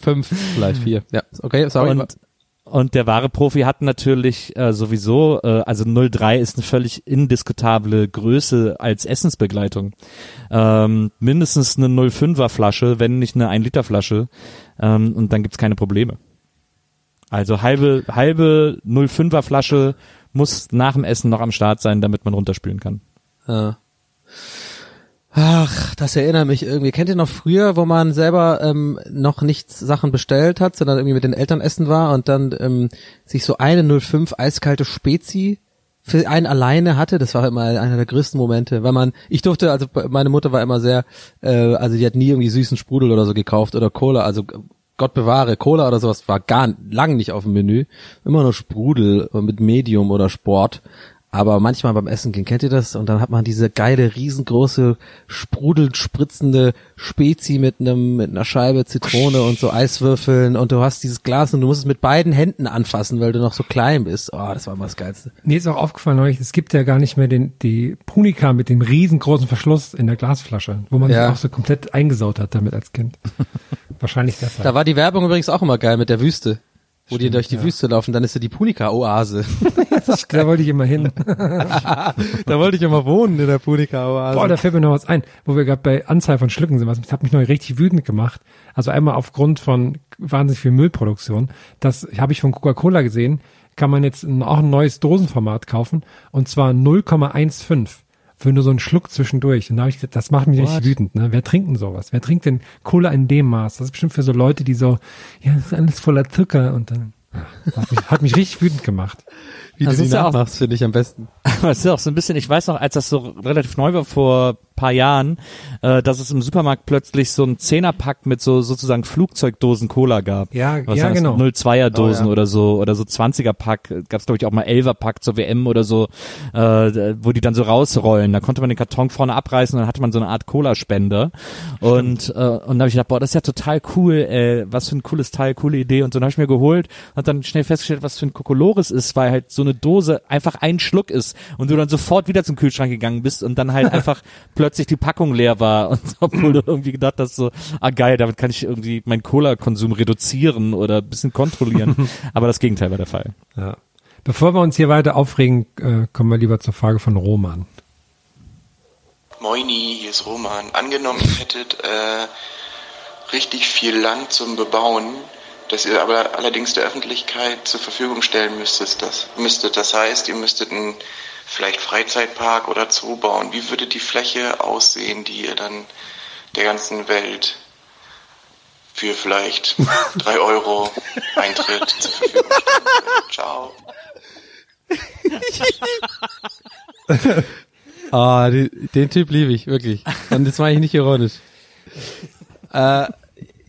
Fünf, vielleicht vier. Ja, okay, sorry. Und, und der wahre Profi hat natürlich äh, sowieso, äh, also 03 ist eine völlig indiskutable Größe als Essensbegleitung. Ähm, mindestens eine 05er Flasche, wenn nicht eine 1 Liter Flasche. Ähm, und dann gibt's keine Probleme. Also halbe, halbe 05er Flasche muss nach dem Essen noch am Start sein, damit man runterspülen kann. Ja. Ach, das erinnert mich irgendwie. Kennt ihr noch früher, wo man selber ähm, noch nicht Sachen bestellt hat, sondern irgendwie mit den Eltern essen war und dann ähm, sich so eine 05 eiskalte Spezi für einen alleine hatte? Das war immer einer der größten Momente, weil man, ich durfte, also meine Mutter war immer sehr, äh, also die hat nie irgendwie süßen Sprudel oder so gekauft oder Cola, also Gott bewahre, Cola oder sowas war gar lang nicht auf dem Menü. Immer nur Sprudel mit Medium oder Sport. Aber manchmal beim Essen gehen, kennt ihr das? Und dann hat man diese geile, riesengroße, sprudelnd spritzende Spezi mit einem, mit einer Scheibe Zitrone und so Eiswürfeln und du hast dieses Glas und du musst es mit beiden Händen anfassen, weil du noch so klein bist. Oh, das war immer das Geilste. Mir ist auch aufgefallen neulich, es gibt ja gar nicht mehr den, die Punika mit dem riesengroßen Verschluss in der Glasflasche, wo man Ja. sich auch so komplett eingesaut hat damit als Kind. Wahrscheinlich deshalb. Da war die Werbung übrigens auch immer geil mit der Wüste. Wo die durch die ja. Wüste laufen, dann ist ja die Punika-Oase. da wollte ich immer hin. da wollte ich immer wohnen in der Punika-Oase. Boah, da fällt mir noch was ein, wo wir gerade bei Anzahl von Schlücken sind. Das hat mich noch richtig wütend gemacht. Also einmal aufgrund von wahnsinnig viel Müllproduktion. Das habe ich von Coca-Cola gesehen. Kann man jetzt auch ein neues Dosenformat kaufen und zwar 0,15 für nur so einen Schluck zwischendurch. Und da habe ich gesagt, das macht mich What? richtig wütend. Ne? Wer trinkt denn sowas? Wer trinkt denn Cola in dem Maß? Das ist bestimmt für so Leute, die so, ja, das ist alles voller Zucker und dann. Hat mich, hat mich richtig wütend gemacht. Wie Das du die ist ja nachmachst, finde ich am besten. Aber es ist auch so ein bisschen, ich weiß noch, als das so relativ neu war vor paar Jahren, äh, dass es im Supermarkt plötzlich so ein Zehnerpack mit so sozusagen Flugzeugdosen Cola gab. Ja, Was ja, genau. 02er Dosen Oh, ja. oder so oder so 20er Pack, gab es glaube ich auch mal 11er Pack zur WM oder so, äh, wo die dann so rausrollen. Da konnte man den Karton vorne abreißen und dann hatte man so eine Art Cola Spender. Und äh, und da habe ich gedacht, boah, das ist ja total cool, äh, was für ein cooles Teil, coole Idee und so habe ich mir geholt und dann schnell festgestellt, was für ein Kokolores ist, weil halt so eine Dose einfach ein Schluck ist und du dann sofort wieder zum Kühlschrank gegangen bist und dann halt einfach plötzlich die Packung leer war und obwohl du irgendwie gedacht hast so, ah geil, damit kann ich irgendwie meinen Cola-Konsum reduzieren oder ein bisschen kontrollieren. Aber das Gegenteil war der Fall. Ja. Bevor wir uns hier weiter aufregen, äh, kommen wir lieber zur Frage von Roman. Moini, hier ist Roman. Angenommen, ihr hättet äh, richtig viel Land zum Bebauen, das ihr aber allerdings der Öffentlichkeit zur Verfügung stellen müsstet. Das, müsstet. das heißt, ihr müsstet einen vielleicht Freizeitpark oder Zoo bauen. Wie würde die Fläche aussehen, die ihr dann der ganzen Welt für vielleicht drei Euro Eintritt zur Verfügung stellen würdet? Ciao. Ah, die, den Typ liebe ich, wirklich. Und das meine ich nicht ironisch. äh,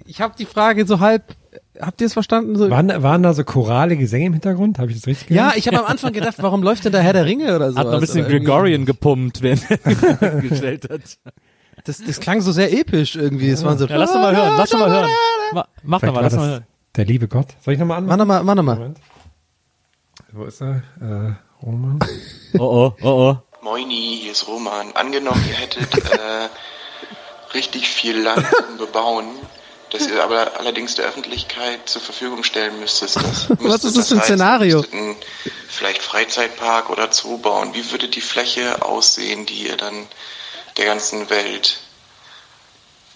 ich habe die Frage so halb, habt ihr es verstanden? So, Waren, waren da so chorale Gesänge im Hintergrund? Habe ich das richtig ja, gehört? ich habe am Anfang gedacht, warum läuft denn da Herr der Ringe oder so? Hat noch ein bisschen Gregorian gepumpt, während er gestellt hat. Das, das klang so sehr episch irgendwie. Es waren so. Ja, lass doch mal hören, lass doch mal hören. Ma, mach doch mal, lass mal hören. Der liebe Gott. Soll ich nochmal anmachen? Mach nochmal, mach nochmal. Wo ist er? Äh, Roman. Oh oh, oh oh. Moini, hier ist Roman. Angenommen, ihr hättet äh, richtig viel Land zum Bebauen, das ihr aber allerdings der Öffentlichkeit zur Verfügung stellen müsstet. Das, müsstet. Was ist das für ein heißt, Szenario? einen vielleicht Freizeitpark oder Zoo bauen. Wie würde die Fläche aussehen, die ihr dann der ganzen Welt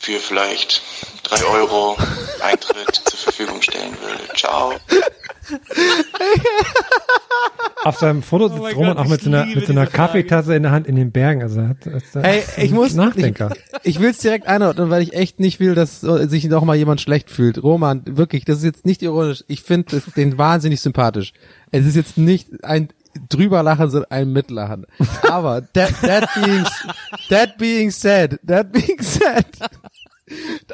für vielleicht drei Euro Eintritt zur Verfügung stellen würdet? Ciao. Auf seinem Foto Oh sitzt mein Roman Gott, auch mit ich so einer, mit so einer diese Frage. Kaffeetasse in der Hand in den Bergen. Also hat, ist, Hey, ich muss Nachdenker. Ich, ich will es direkt einordnen, weil ich echt nicht will, dass sich noch mal jemand schlecht fühlt. Roman, wirklich, das ist jetzt nicht ironisch. Ich finde den wahnsinnig sympathisch. Es ist jetzt nicht ein drüberlachen, sondern ein Mitlachen. Aber that, that being that being said, that being said,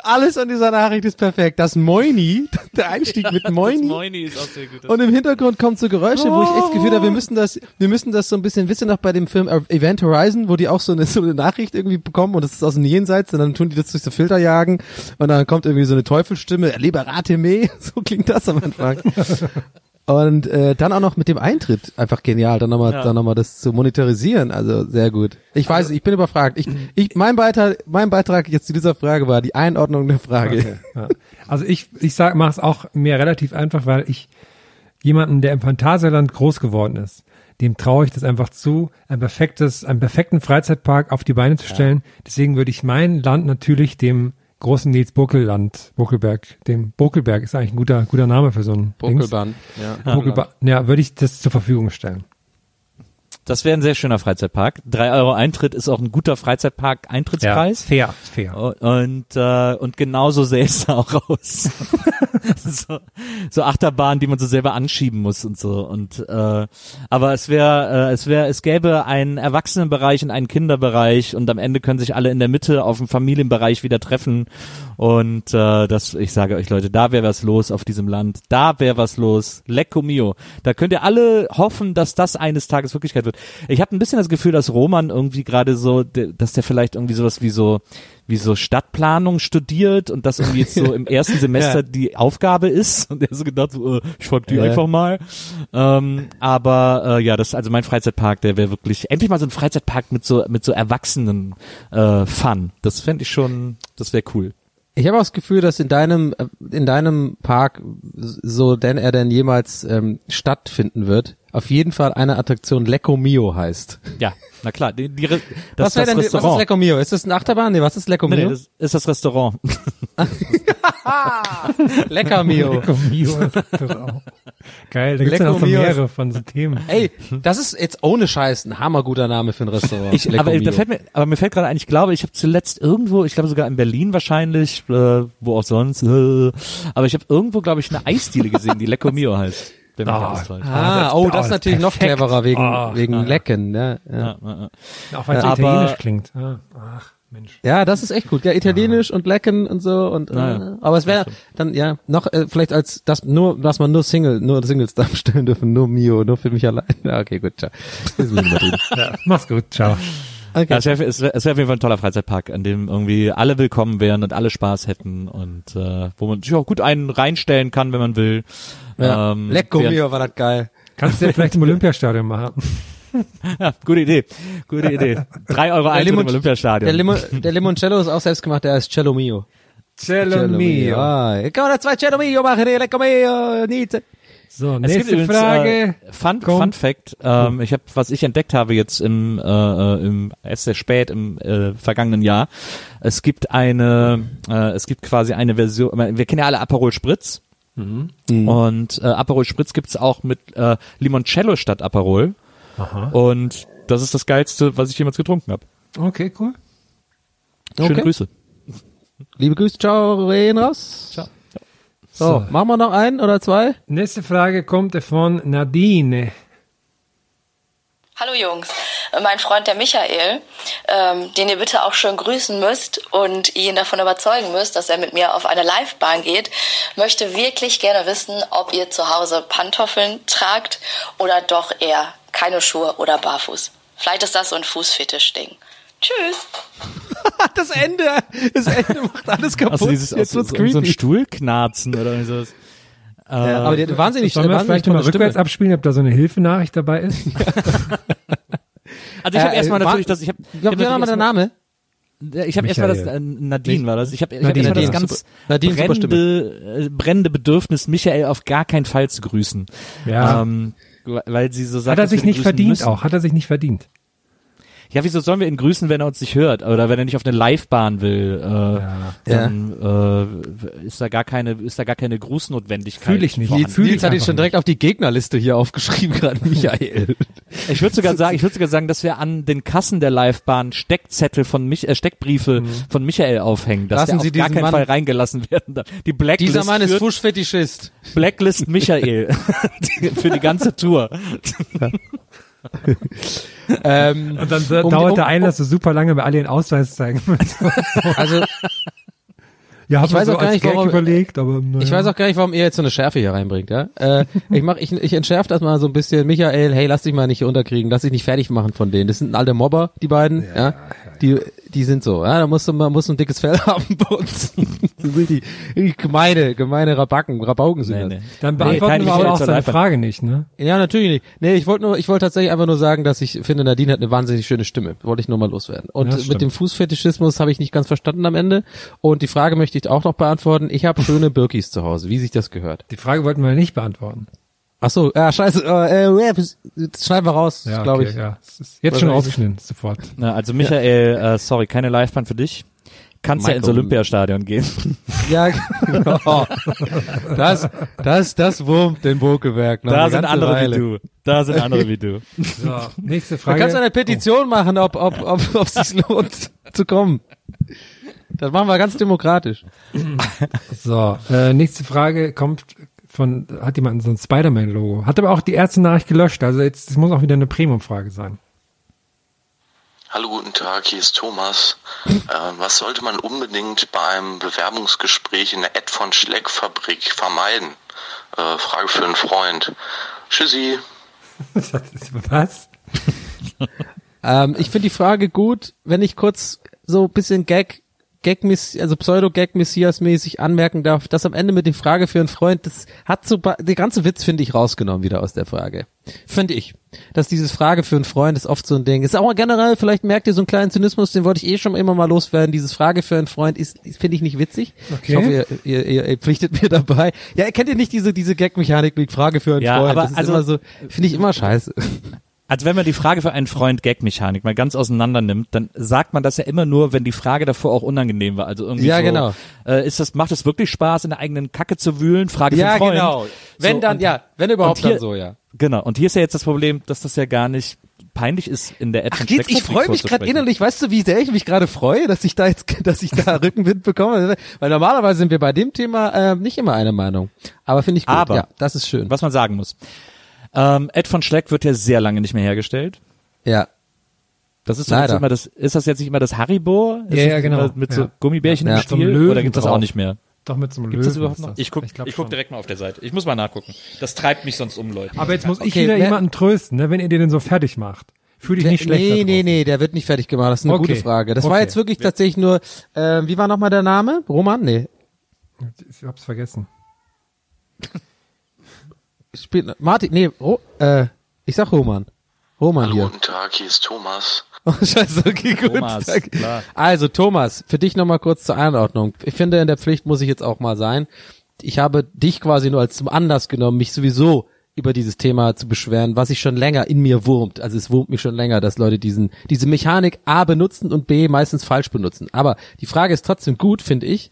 alles an dieser Nachricht ist perfekt. Das Moini, der Einstieg mit Moini. Das Moini ist auch sehr gut. Und im Hintergrund kommen so Geräusche, wo ich echt das Gefühl habe, wir müssen das, wir müssen das so ein bisschen, wisst ihr noch bei dem Film Event Horizon, wo die auch so eine, so eine Nachricht irgendwie bekommen und das ist aus dem Jenseits und dann tun die das durch so Filter jagen und dann kommt irgendwie so eine Teufelsstimme, Liberate me, so klingt das am Anfang. Und äh, dann auch noch mit dem Eintritt, einfach genial, dann nochmal, Ja. dann nochmal das zu monetarisieren, also sehr gut. Ich weiß, ich bin überfragt. Ich, ich, mein Beitrag, mein Beitrag jetzt zu dieser Frage war die Einordnung der Frage. Okay, ja. Also ich, ich sag, mache es auch mir relativ einfach, weil ich jemanden, der im Phantasialand groß geworden ist, dem traue ich das einfach zu, ein perfektes, einen perfekten Freizeitpark auf die Beine zu stellen. Deswegen würde ich mein Land natürlich dem großen Nils Buckelland, Buckelberg, dem Buckelberg ist eigentlich ein guter, guter Name für so ein Buckelbahn, Dings. ja. Buckelba ja, würde ich das zur Verfügung stellen. Das wäre ein sehr schöner Freizeitpark. Drei Euro Eintritt ist auch ein guter Freizeitpark-Eintrittspreis. fair, fair. Und, äh, und genauso sähe es da auch aus. so, so Achterbahnen, die man so selber anschieben muss und so. Und äh, aber es wäre, äh, es wäre, es gäbe einen Erwachsenenbereich und einen Kinderbereich und am Ende können sich alle in der Mitte auf dem Familienbereich wieder treffen. Und äh, das, ich sage euch Leute, da wäre was los auf diesem Land. Da wäre was los. Lecco mio. Da könnt ihr alle hoffen, dass das eines Tages Wirklichkeit wird. Ich habe ein bisschen das Gefühl, dass Roman irgendwie gerade so, dass der vielleicht irgendwie sowas wie so wie so Stadtplanung studiert und das irgendwie jetzt so im ersten Semester Ja. die Aufgabe ist und er so gedacht, so, äh, ich frag die Ja. einfach mal. Ähm, aber äh, ja, das also mein Freizeitpark, der wäre wirklich endlich mal so ein Freizeitpark mit so mit so Erwachsenen äh, Fun. Das fände ich schon, das wäre cool. Ich habe auch das Gefühl, dass in deinem äh, in deinem Park, so denn er denn jemals ähm, stattfinden wird, auf jeden Fall eine Attraktion Lecco Mio heißt. Ja, na klar. Die, die, das was wäre denn was ist Restaurant. Lecco Mio? Ist das eine Achterbahn? Nee, was ist Lecco nee, Mio? nee, das ist das Restaurant. Lecker Mio. Lecco Mio ist das auch. Geil, da gibt's ja Lecco noch so mehrere von so Themen. Ey, das ist jetzt ohne Scheiß ein hammerguter Name für ein Restaurant. Ich, Lecco aber, Mio. da fällt mir, aber mir fällt gerade ein, ich glaube, ich habe zuletzt irgendwo, ich glaube sogar in Berlin wahrscheinlich, äh, wo auch sonst, äh, aber ich habe irgendwo, glaube ich, eine Eisdiele gesehen, die Lecco Mio heißt. Mich Ah. alles täuscht. Ah, das- oh, oh, das ist natürlich noch perfekt. cleverer wegen, Ah, wegen ah. Lecken, ne? Ja. Ja, ja, ja. Auch weil es Ja, so italienisch klingt. Ah, ach, Mensch. Ja, das ist echt gut. Ja, italienisch und lecken und so und Ja, äh, ja. aber es wäre dann ja noch äh, vielleicht als das nur dass man nur Single nur Singles darstellen dürfen, nur Mio, nur für mich allein. Ja, okay, gut, ciao. Ja, mach's gut, ciao. Okay. Ja, es wäre es wär, es wär auf jeden Fall ein toller Freizeitpark, an dem irgendwie alle willkommen wären und alle Spaß hätten und äh, wo man sich auch gut einen reinstellen kann, wenn man will. Ja. Ähm, Lecco Mio war das geil. Kannst du ja vielleicht im Olympiastadion machen. Ja, gute Idee. Gute Idee. Drei Euro Eintritt im Olympiastadion. Der, Limo, der Limoncello ist auch selbst gemacht, der heißt Cello Mio. Cello mio. Ah, ich kann da zwei Cello Mio machen, Lecco Mio, Nietzsche. So, Es nächste gibt übrigens, Frage. Äh, Fun. Fun Fact, ähm, ich habe, was ich entdeckt habe jetzt im, äh, äh, im erst sehr spät im äh, vergangenen Jahr. Es gibt eine, äh, es gibt quasi eine Version. Wir kennen ja alle Aperol Spritz. Und äh, Aperol Spritz gibt's auch mit äh, Limoncello statt Aperol. Aha. Und das ist das geilste, was ich jemals getrunken habe. Okay, cool. Schöne Okay. Grüße. Liebe Grüße, ciao, gehen raus. Ciao. So, So. machen wir noch einen oder zwei? Nächste Frage kommt von Nadine. Hallo Jungs, mein Freund der Michael, ähm, den ihr bitte auch schön grüßen müsst und ihn davon überzeugen müsst, dass er mit mir auf eine Livebahn geht, möchte wirklich gerne wissen, ob ihr zu Hause Pantoffeln tragt oder doch eher keine Schuhe oder barfuß. Vielleicht ist das so ein Fußfetisch-Ding. Tschüss. Das Ende, das Ende macht alles kaputt. Also dieses Jetzt so, wird's so, so ein. Stuhlknarzen oder sowas. Äh, Ja, aber die hat wahnsinnig, Sollen wir wahnsinnig vielleicht nochmal tolle rückwärts Stimme. abspielen, ob da so eine Hilfenachricht dabei ist? also ich habe Äh, erstmal äh, natürlich das, ich habe Ich glaube, wer war mal der Name? Ich habe erstmal das äh, Nadine war das. Ich habe ich hab Nadine, erstmal das ganz brennende, äh, brennende Bedürfnis, Michael auf gar keinen Fall zu grüßen. Ja. Ähm, weil sie so sagt, Hat er sich nicht verdient müssen. auch? Hat er sich nicht verdient? Ja, wieso sollen wir ihn grüßen, wenn er uns nicht hört? Oder wenn er nicht auf eine Livebahn will? Äh, dann äh, ist da gar keine, ist da gar keine Grußnotwendigkeit. Fühl ich nicht. vorhanden. Fühl ich hat ihn schon direkt auf die Gegnerliste hier aufgeschrieben, gerade Michael. Ich würde sogar sagen, ich würde sogar sagen, dass wir an den Kassen der Livebahn Steckzettel von mich, äh, Steckbriefe von Michael aufhängen, dass Lassen der Sie auf gar keinen Mann- Fall reingelassen werden darf. Die Blacklist Dieser Mann ist Fußfetischist. Blacklist Michael für die ganze Tour. Ähm, Und dann um- dauert um- der Einlass so super lange, weil alle den Ausweis zeigen müssen. also ja, Ich weiß so auch gar nicht, warum- überlegt, aber naja. Ich weiß auch gar nicht, warum ihr jetzt so eine Schärfe hier reinbringt, ja? Äh, ich mach, ich, ich entschärfe das mal so ein bisschen. Michael, hey, lass dich mal nicht hier unterkriegen, lass dich nicht fertig machen von denen. Das sind alte Mobber, die beiden, ja. Die, die sind so, ja. Da musst du mal, musst du ein dickes Fell haben bei uns. Das sind die, die gemeine, gemeine Rabacken, Rabauken sind Nee, das. nee. Dann Nee, beantworten kein wir aber auch seine Livebahn. Frage nicht, ne? Ja, natürlich nicht. Nee, ich wollte nur, ich wollte tatsächlich einfach nur sagen, dass ich finde, Nadine hat eine wahnsinnig schöne Stimme. Wollte ich nur mal loswerden. Und Ja, mit dem Fußfetischismus habe ich nicht ganz verstanden am Ende. Und die Frage möchte ich auch noch beantworten. Ich habe schöne Birkis zu Hause, wie sich das gehört. Die Frage wollten wir nicht beantworten. Ach so, ja, scheiße, äh, äh, schneiden wir raus, Ja, glaube okay, ich. ja. Jetzt schon rausgeschnitten, sofort. Ja, also Michael, äh, sorry, keine Livebahn für dich. Kannst ja ins Michael. Olympiastadion gehen. Ja, genau. Das, das, das wurmt den Bokeberg. noch Da sind andere Weile. wie du. Da sind andere wie du. So, nächste Da Frage. kannst du eine Petition machen, ob, ob, ob, ob es sich lohnt zu kommen. Das machen wir ganz demokratisch. So, äh, nächste Frage kommt von, hat jemand so ein Spider-Man-Logo. Hat aber auch die erste Nachricht gelöscht, also jetzt, das muss auch wieder eine Premium-Frage sein. Hallo, guten Tag, hier ist Thomas. Äh, was sollte man unbedingt bei einem Bewerbungsgespräch in der Ed von Schleck Fabrik vermeiden? Äh, Frage für einen Freund. Tschüssi. Was? Ähm, ich finde die Frage gut, wenn ich kurz so ein bisschen Gag, Gag also Pseudo-Gag-Messias-mäßig anmerken darf, dass am Ende mit der Frage für einen Freund, das hat so, der ganze Witz finde ich rausgenommen wieder aus der Frage. Finde ich. Dass dieses Frage für einen Freund ist oft so ein Ding. Ist auch generell, vielleicht merkt ihr so einen kleinen Zynismus, den wollte ich eh schon immer mal loswerden. Dieses Frage für einen Freund ist, ist finde ich nicht witzig. Okay. Ich hoffe, ihr, ihr, ihr, ihr pflichtet mir dabei. Ja, kennt ihr nicht diese, diese Gag-Mechanik mit Frage für einen Ja, Freund? aber das ist also- immer so, finde ich immer scheiße. Also wenn man die Frage für einen Freund Gag-Mechanik mal ganz auseinander nimmt, dann sagt man das ja immer nur, wenn die Frage davor auch unangenehm war. Also irgendwie Ja, so, genau. Äh, ist das, macht es wirklich Spaß, in der eigenen Kacke zu wühlen? Frage für Ja, einen Freund. genau. Wenn dann, und- ja, wenn überhaupt hier, dann so, ja. Genau. Und hier ist ja jetzt das Problem, dass das ja gar nicht peinlich ist, in der Ed Ach, geht's, ich freue mich gerade innerlich, weißt du, wie sehr ich mich gerade freue, dass ich da jetzt, dass ich da Rückenwind bekomme, weil normalerweise sind wir bei dem Thema äh, nicht immer einer Meinung. Aber finde ich gut, Aber, ja, das ist schön. was man sagen muss. Ähm, Ed von Schleck wird ja sehr lange nicht mehr hergestellt. Ja. Das ist, Leider. immer das, ist das jetzt nicht immer das Haribo? Ist Ja, das ja, genau. Mit so Ja. Gummibärchen Ja. im Stiel? Oder gibt das auch nicht mehr? Doch mit so einem Gibt's das Löwen überhaupt ist noch? das. Ich guck, Ich ich, guck schon. direkt mal auf der Seite. Ich muss mal nachgucken. Das treibt mich sonst um, Leute. Aber jetzt muss ich Okay, wieder wer- jemanden trösten, ne, wenn ihr den so fertig macht. Fühl dich nicht schlecht. nee, nee, nee, der wird nicht fertig gemacht. Das ist eine Okay. gute Frage. Das war Okay. jetzt wirklich tatsächlich nur, äh, wie war nochmal der Name? Roman? Nee. Ich hab's vergessen. Spielt, Martin, nee, Ro, äh, ich sag Roman. Roman Hallo, hier. guten Tag, hier ist Thomas. Oh, scheiße, okay, gut. Thomas, klar. Also, Thomas, für dich nochmal kurz zur Einordnung. Ich finde, in der Pflicht muss ich jetzt auch mal sein. Ich habe dich quasi nur als zum Anlass genommen, mich sowieso über dieses Thema zu beschweren, was sich schon länger in mir wurmt. Also es wurmt mich schon länger, dass Leute diesen, diese Mechanik A benutzen und B meistens falsch benutzen. Aber die Frage ist trotzdem gut, finde ich,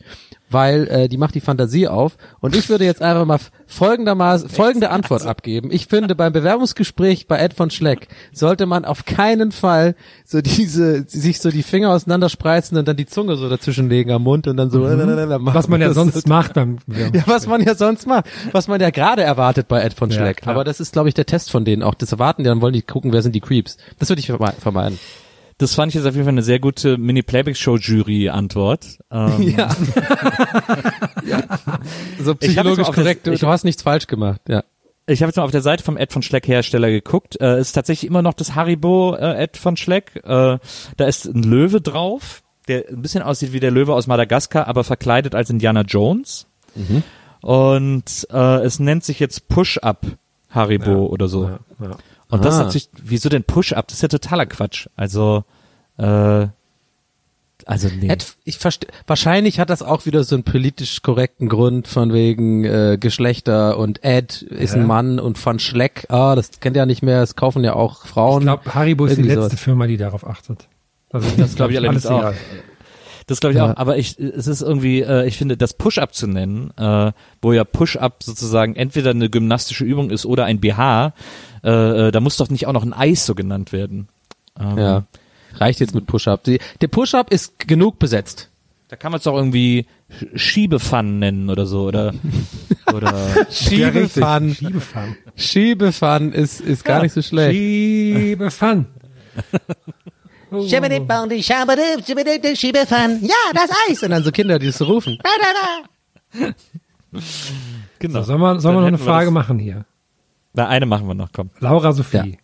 weil äh, die macht die Fantasie auf. Und ich würde jetzt einfach mal folgendermaßen folgende Antwort abgeben. Ich finde, beim Bewerbungsgespräch bei Ed von Schleck sollte man auf keinen Fall so diese, sich so die Finger auseinanderspreizen und dann die Zunge so dazwischen legen am Mund und dann so machen. Was man ja sonst macht beim ja, was man ja sonst macht, was man ja gerade erwartet bei Ed von Ja, Schleck. klar. Aber das ist, glaube ich, der Test von denen auch. Das erwarten die, dann wollen die gucken, wer sind die Creeps. Das würde ich verme- vermeiden. Das fand ich jetzt auf jeden Fall eine sehr gute Mini-Playback-Show-Jury-Antwort. Ähm, Ja. So hab jetzt psychologisch das- korrekt. Du, ich- du hast nichts falsch gemacht. Ja. Ich habe jetzt mal auf der Seite vom Ed von Schleck Hersteller geguckt. Äh, ist tatsächlich immer noch das Haribo äh, Ed von Schleck. Äh, da ist ein Löwe drauf, der ein bisschen aussieht wie der Löwe aus Madagaskar, aber verkleidet als Indiana Jones. Mhm. Und äh, es nennt sich jetzt Push-Up Haribo oder so. Ja, ja. Und das ist Ah. natürlich, wieso denn Push-Up? Das ist ja totaler Quatsch. Also, äh, also nee. Ed, ich verstehe. Wahrscheinlich hat das auch wieder so einen politisch korrekten Grund von wegen äh, Geschlechter und Ed ist Ja. ein Mann und von Schleck. Ah, das kennt ja nicht mehr. Es kaufen ja auch Frauen. Ich glaube, Haribo ist die letzte sowas. Firma, die darauf achtet. Also Das glaube ich allerdings alles auch. egal. Das glaube ich Ja. auch. Aber ich, es ist irgendwie, äh, ich finde, das Push-Up zu nennen, äh, wo ja Push-Up sozusagen entweder eine gymnastische Übung ist oder ein BH, äh, äh, da muss doch nicht auch noch ein Eis so genannt werden. Ähm, Ja. Reicht jetzt mit Push-Up. Der Push-Up ist genug besetzt. Da kann man es doch irgendwie Sch- Schiebefun nennen oder so, oder, oder, Schiebefun. Schiebefun. Schiebefun ist, ist gar nicht so schlecht. Schiebefun. Ja, das Eis. Und dann so Kinder, die das so rufen. genau. So, sollen wir, sollen wir noch eine Frage machen hier? Na, eine machen wir noch, komm. Laura Sophie.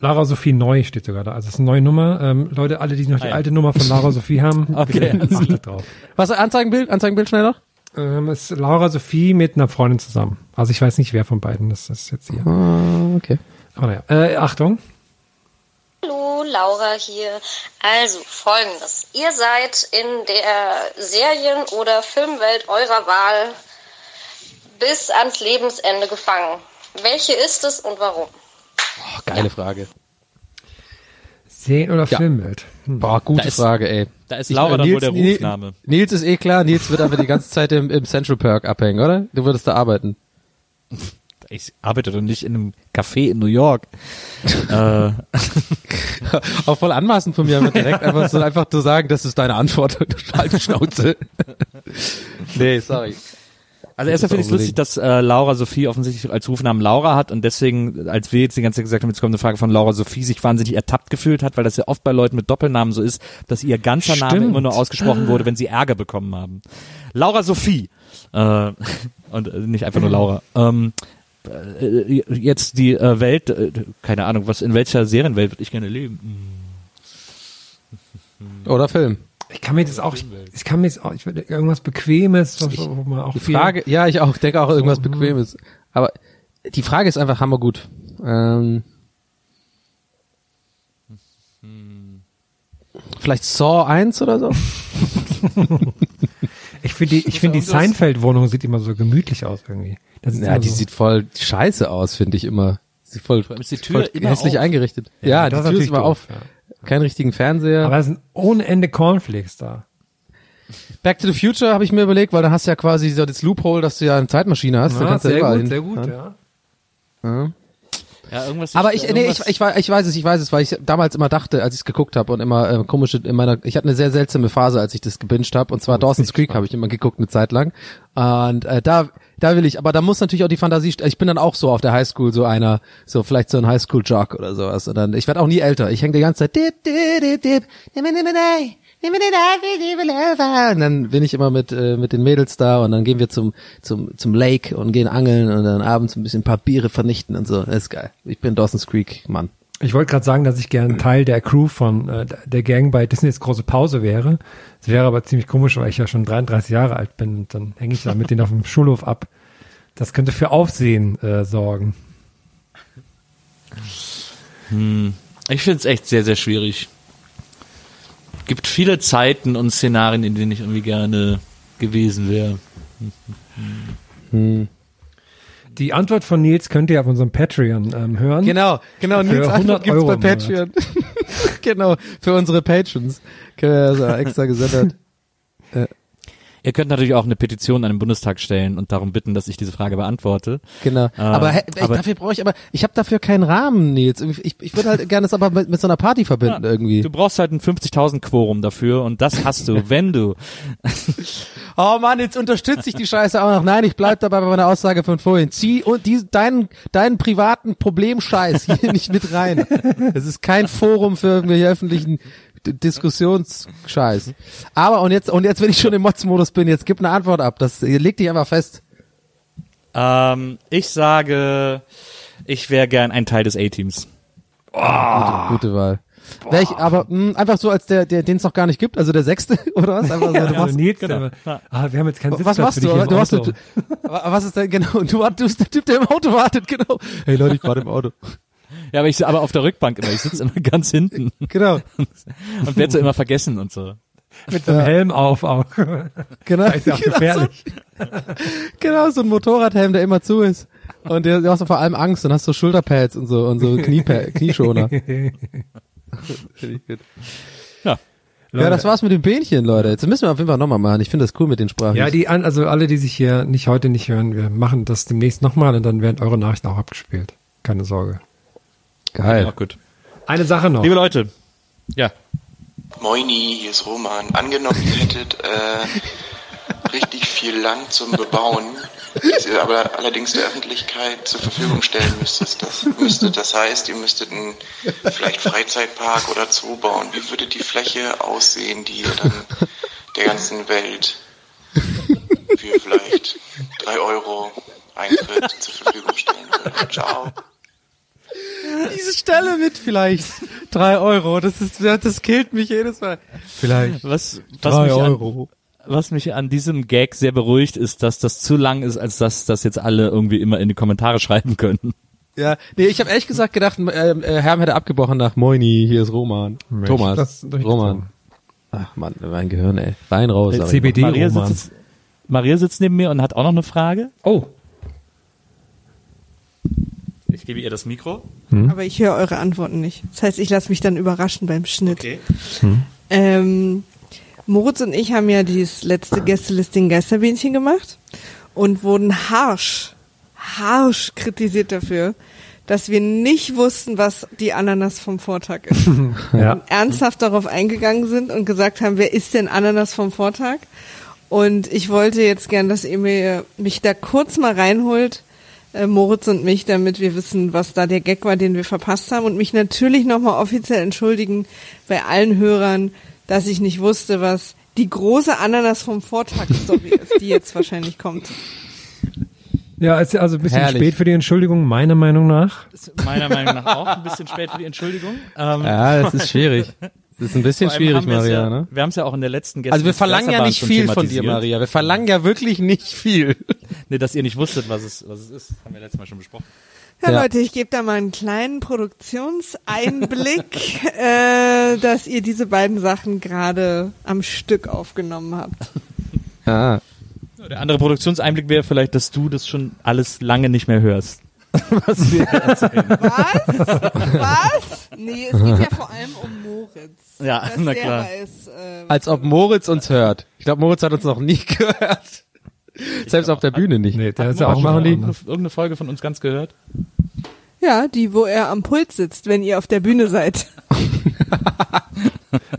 Laura Sophie neu steht sogar da. Also es ist eine neue Nummer. Ähm, Leute, alle, die noch die Ah, ja. alte Nummer von Laura Sophie haben, Okay. bitte achtet drauf. Was, Anzeigenbild? Anzeigenbild schnell noch? Ähm, es ist Laura Sophie mit einer Freundin zusammen. Also ich weiß nicht, wer von beiden das ist jetzt hier. Ah, okay. Aber naja, äh, Achtung. Hallo, Laura hier. Also folgendes. Ihr seid in der Serien- oder Filmwelt eurer Wahl bis ans Lebensende gefangen. Welche ist es und warum? Oh, geile Frage. Serien- oder Ja. Filmwelt. Hm. Boah, gute ist- Frage, ey. Da ist Ich- Laura äh, dann wohl Nils- der Nils- Rufname. Nils ist eh klar. Nils wird aber die ganze Zeit im, im Central Park abhängen, oder? Du würdest da arbeiten. Ich arbeite doch nicht in einem Café in New York. äh, Auch voll anmaßend von mir, aber direkt einfach so einfach zu sagen, das ist deine Antwort. Halt die Schnauze. nee, sorry. Also erstmal finde ich es lustig, dass äh, Laura Sophie offensichtlich als Rufnamen Laura hat und deswegen, als wir jetzt die ganze Zeit gesagt haben, jetzt kommt eine Frage von Laura Sophie, sich wahnsinnig ertappt gefühlt hat, weil das ja oft bei Leuten mit Doppelnamen so ist, dass ihr ganzer Name Stimmt. immer nur ausgesprochen wurde, wenn sie Ärger bekommen haben. Laura Sophie. Äh, und äh, nicht einfach nur Laura. Ähm, äh, jetzt die äh, Welt, äh, keine Ahnung, was in welcher Serienwelt würde ich gerne leben? Oder Film. Ich kann mir das auch, ich, ich kann mir das auch, ich würde irgendwas Bequemes, was, wo man auch Die viel- Frage, ja, ich auch, denke auch irgendwas So, hm. Bequemes. Aber die Frage ist einfach hammergut. Ähm, vielleicht Saw 1 oder so? Ich finde die, ich finde die Seinfeld-Wohnung sieht immer so gemütlich aus irgendwie. Ja, die so, sieht voll scheiße aus, finde ich immer. Sieht voll, ist die Tür voll immer hässlich auf. eingerichtet. Ja, Ja, das die Tür ist immer doof, auf. ja. Keinen richtigen Fernseher. aber es sind ohne Ende Cornflakes da. Back to the Future habe ich mir überlegt, weil da hast du ja quasi so das Loophole, dass du ja eine Zeitmaschine hast. Ja, kannst du sehr gut, hin- sehr gut, ja. Ja. Ja, irgendwas. Aber ich, nee, ich, ich, ich weiß es, ich weiß es, weil ich damals immer dachte, als ich es geguckt habe und immer äh, komische in meiner, ich hatte eine sehr seltsame Phase, als ich das gebinged habe, und zwar Dawson's Creek habe ich immer geguckt eine Zeit lang. Und äh, da, da will ich, aber da muss natürlich auch die Fantasie, ich bin dann auch so auf der Highschool so einer, so vielleicht so ein Highschool-Jock oder sowas. Und dann, ich werde auch nie älter. Ich hänge die ganze Zeit. Dip, dip, dip, dip, Und dann bin ich immer mit äh, mit den Mädels da und dann gehen wir zum zum zum Lake und gehen angeln und dann abends ein bisschen ein paar Biere vernichten und so. Das ist geil. Ich bin Dawson's Creek Mann. Ich wollte gerade sagen, dass ich gern Teil der Crew von äh, der Gang bei Disneys große Pause wäre. Es wäre aber ziemlich komisch, weil ich ja schon 33 Jahre alt bin und dann hänge ich da mit denen auf dem Schulhof ab. Das könnte für Aufsehen äh, sorgen. Hm. Ich finde es echt sehr, sehr schwierig. Gibt viele Zeiten und Szenarien, in denen ich irgendwie gerne gewesen wäre. Hm. Die Antwort von Nils könnt ihr auf unserem Patreon ähm, hören. Genau, genau. Für Nils 100 Antwort gibt's Euro bei. Patreon. genau, für unsere Patrons. Können wir also extra gesondert. Äh, Ihr könnt natürlich auch eine Petition an den Bundestag stellen und darum bitten, dass ich diese Frage beantworte. Genau. Äh, aber, ich, aber dafür brauche ich aber, ich habe dafür keinen Rahmen, Nils. Ich, ich würde halt gerne das aber mit, mit so einer Party verbinden irgendwie. du brauchst halt ein 50.000 Quorum dafür und das hast du, wenn du. Oh Mann, jetzt unterstütze ich die Scheiße auch noch. Nein, ich bleib dabei bei meiner Aussage von vorhin. Zieh und die, deinen, deinen privaten Problemscheiß hier nicht mit rein. Es ist kein Forum für irgendwelche öffentlichen Diskussionsscheiß. Aber und jetzt, und jetzt, wenn ich schon im Mods-Modus bin, jetzt gib eine Antwort ab. Das leg dich einfach fest. Ähm, ich sage, ich wäre gern ein Teil des A-Teams. Gute, gute Wahl. Welch, aber mh, einfach so als der, der den es noch gar nicht gibt, also der sechste oder was? Einfach so, Ja, du also machst, Nils, genau. der, ah, wir haben jetzt keinen was Sitzplatz machst für du? Du hast, Auto. du, was ist denn genau? Du, du bist der Typ, der im Auto wartet, genau. Hey Leute, ich warte im Auto. Ja, aber ich aber auf der Rückbank immer. Ich sitze immer ganz hinten. Genau. Und werde so immer vergessen und so. Mit so einem Helm auf auch. Genau. Das ist ja auch Genau gefährlich. Genau, so ein Motorradhelm, der immer zu ist. Und der, du hast du vor allem Angst und hast so Schulterpads und so und so Kniepad, Knieschoner. Finde ich gut. Ja. Ja, das war's mit dem Bähnchen, Leute. Jetzt müssen wir auf jeden Fall nochmal machen. Ich finde das cool mit den Sprachen. Ja, die an, also alle, die sich hier nicht heute nicht hören, wir machen das demnächst nochmal und dann werden eure Nachrichten auch abgespielt. Keine Sorge. Geil. Ja, gut. Eine Sache noch. Liebe Leute. Ja. Moini, hier ist Roman. Angenommen, ihr hättet äh, richtig viel Land zum Bebauen, das ihr aber allerdings der Öffentlichkeit zur Verfügung stellen müsstet. Das, müsstet. das heißt, ihr müsstet einen vielleicht Freizeitpark oder Zoo bauen. Wie würde die Fläche aussehen, die ihr dann der ganzen Welt für vielleicht drei Euro Eintritt zur Verfügung stellen würdet? Ciao. Diese Stelle mit vielleicht drei Euro. Das ist, das killt mich jedes Mal. Vielleicht. Was, was Drei mich Euro. An, was mich an diesem Gag sehr beruhigt, ist, dass das zu lang ist, als dass das jetzt alle irgendwie immer in die Kommentare schreiben können. Ja, nee, ich habe ehrlich gesagt gedacht, äh, äh, Herm hätte abgebrochen nach Moini, hier ist Roman. Mensch, Thomas. das Roman. Ach Mann, mein Gehirn, ey. Rein raus. sag ich CBD mal. Maria Roman. sitzt, Maria sitzt neben mir und hat auch noch eine Frage. Oh. Ich gebe ihr das Mikro. Aber ich höre eure Antworten nicht. Das heißt, ich lasse mich dann überraschen beim Schnitt. Okay. Ähm, Moritz und ich haben ja dieses letzte Gästelisting Geisterbähnchen gemacht und wurden harsch, harsch kritisiert dafür, dass wir nicht wussten, was die Ananas vom Vortag ist. Ja. Und ernsthaft darauf eingegangen sind und gesagt haben, wer ist denn Ananas vom Vortag? Und ich wollte jetzt gern, dass ihr mir, mich da kurz mal reinholt, äh, Moritz und mich, damit wir wissen, was da der Gag war, den wir verpasst haben und mich natürlich nochmal offiziell entschuldigen bei allen Hörern, dass ich nicht wusste, was die große Ananas vom Vortag-Story ist, die jetzt wahrscheinlich kommt. Ja, ist also ein bisschen Herrlich. spät für die Entschuldigung, meiner Meinung nach. Ist meiner Meinung nach auch ein bisschen spät für die Entschuldigung. Ähm, Ja, das ist schwierig. Das ist ein bisschen schwierig, Maria, ja, ne? Wir haben es ja auch in der letzten Gäste Also wir verlangen ja nicht viel von dir, Maria. Wir verlangen ja wirklich nicht viel. Nee, dass ihr nicht wusstet, was es, was es ist. Haben wir letztes Mal schon besprochen. Ja, Ja. Leute, ich gebe da mal einen kleinen Produktionseinblick, äh, dass ihr diese beiden Sachen gerade am Stück aufgenommen habt. Ah. Der andere Produktionseinblick wäre vielleicht, dass du das schon alles lange nicht mehr hörst. was wir erzählen. Was? Was? Nee, es geht ja vor allem um Moritz. Ja, dass na der klar. Weiß, äh, Als ob Moritz uns hört. Ich glaube, Moritz hat uns noch nie gehört. Selbst auf der Bühne nicht. Nee, der Hat ja auch irgendeine, irgendeine Folge von uns ganz gehört? Ja, die, wo er am Pult sitzt, wenn ihr auf der Bühne seid.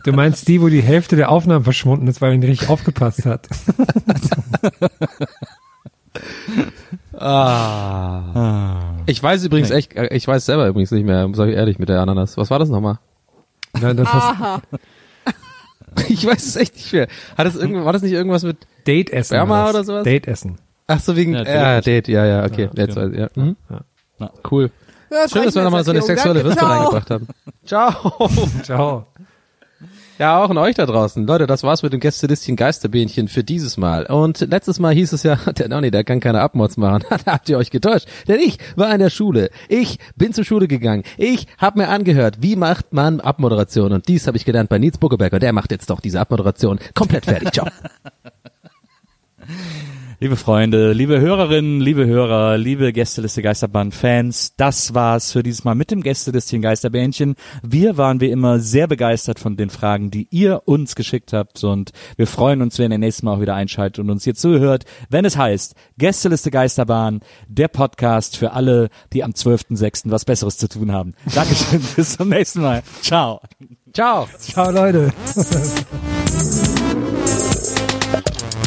Du meinst die, wo die Hälfte der Aufnahmen verschwunden ist, weil er nicht richtig aufgepasst hat. Ah. Ich weiß übrigens echt, äh, ich weiß selber übrigens nicht mehr, sag ich ehrlich, mit der Ananas. Was war das nochmal? Nein, das Aha. Ich weiß es echt nicht mehr. Hat es irgendwas, war das nicht irgendwas mit Date essen. Das. oder sowas? Date essen. Ach so, wegen, Ja, ja, Date. Ja, ja, okay. Ja, Jetzt ja. ja. Mhm. Ja. Cool. Ja, Schön, dass wir nochmal so eine sexuelle Würze reingebracht haben. Ciao. Ciao. Ja, auch an euch da draußen. Leute, das war's mit dem Gästelistchen Geisterbähnchen für dieses Mal. Und letztes Mal hieß es ja, der Nonny, der kann keine Abmods machen. da habt ihr euch getäuscht. Denn ich war in der Schule. Ich bin zur Schule gegangen. Ich habe mir angehört, wie macht man Abmoderation. Und dies habe ich gelernt bei Nils Buckeberg. Und der macht jetzt doch diese Abmoderation komplett fertig. Ciao. Liebe Freunde, liebe Hörerinnen, liebe Hörer, liebe Gästeliste Geisterbahn-Fans, das war's für dieses Mal mit dem Gästelistchen Geisterbähnchen. Wir waren wie immer sehr begeistert von den Fragen, die ihr uns geschickt habt und wir freuen uns, wenn ihr nächstes Mal auch wieder einschaltet und uns hier zuhört, wenn es heißt Gästeliste Geisterbahn, der Podcast für alle, die am 12.06. was Besseres zu tun haben. Dankeschön, bis zum nächsten Mal. Ciao. Ciao. Ciao, Leute.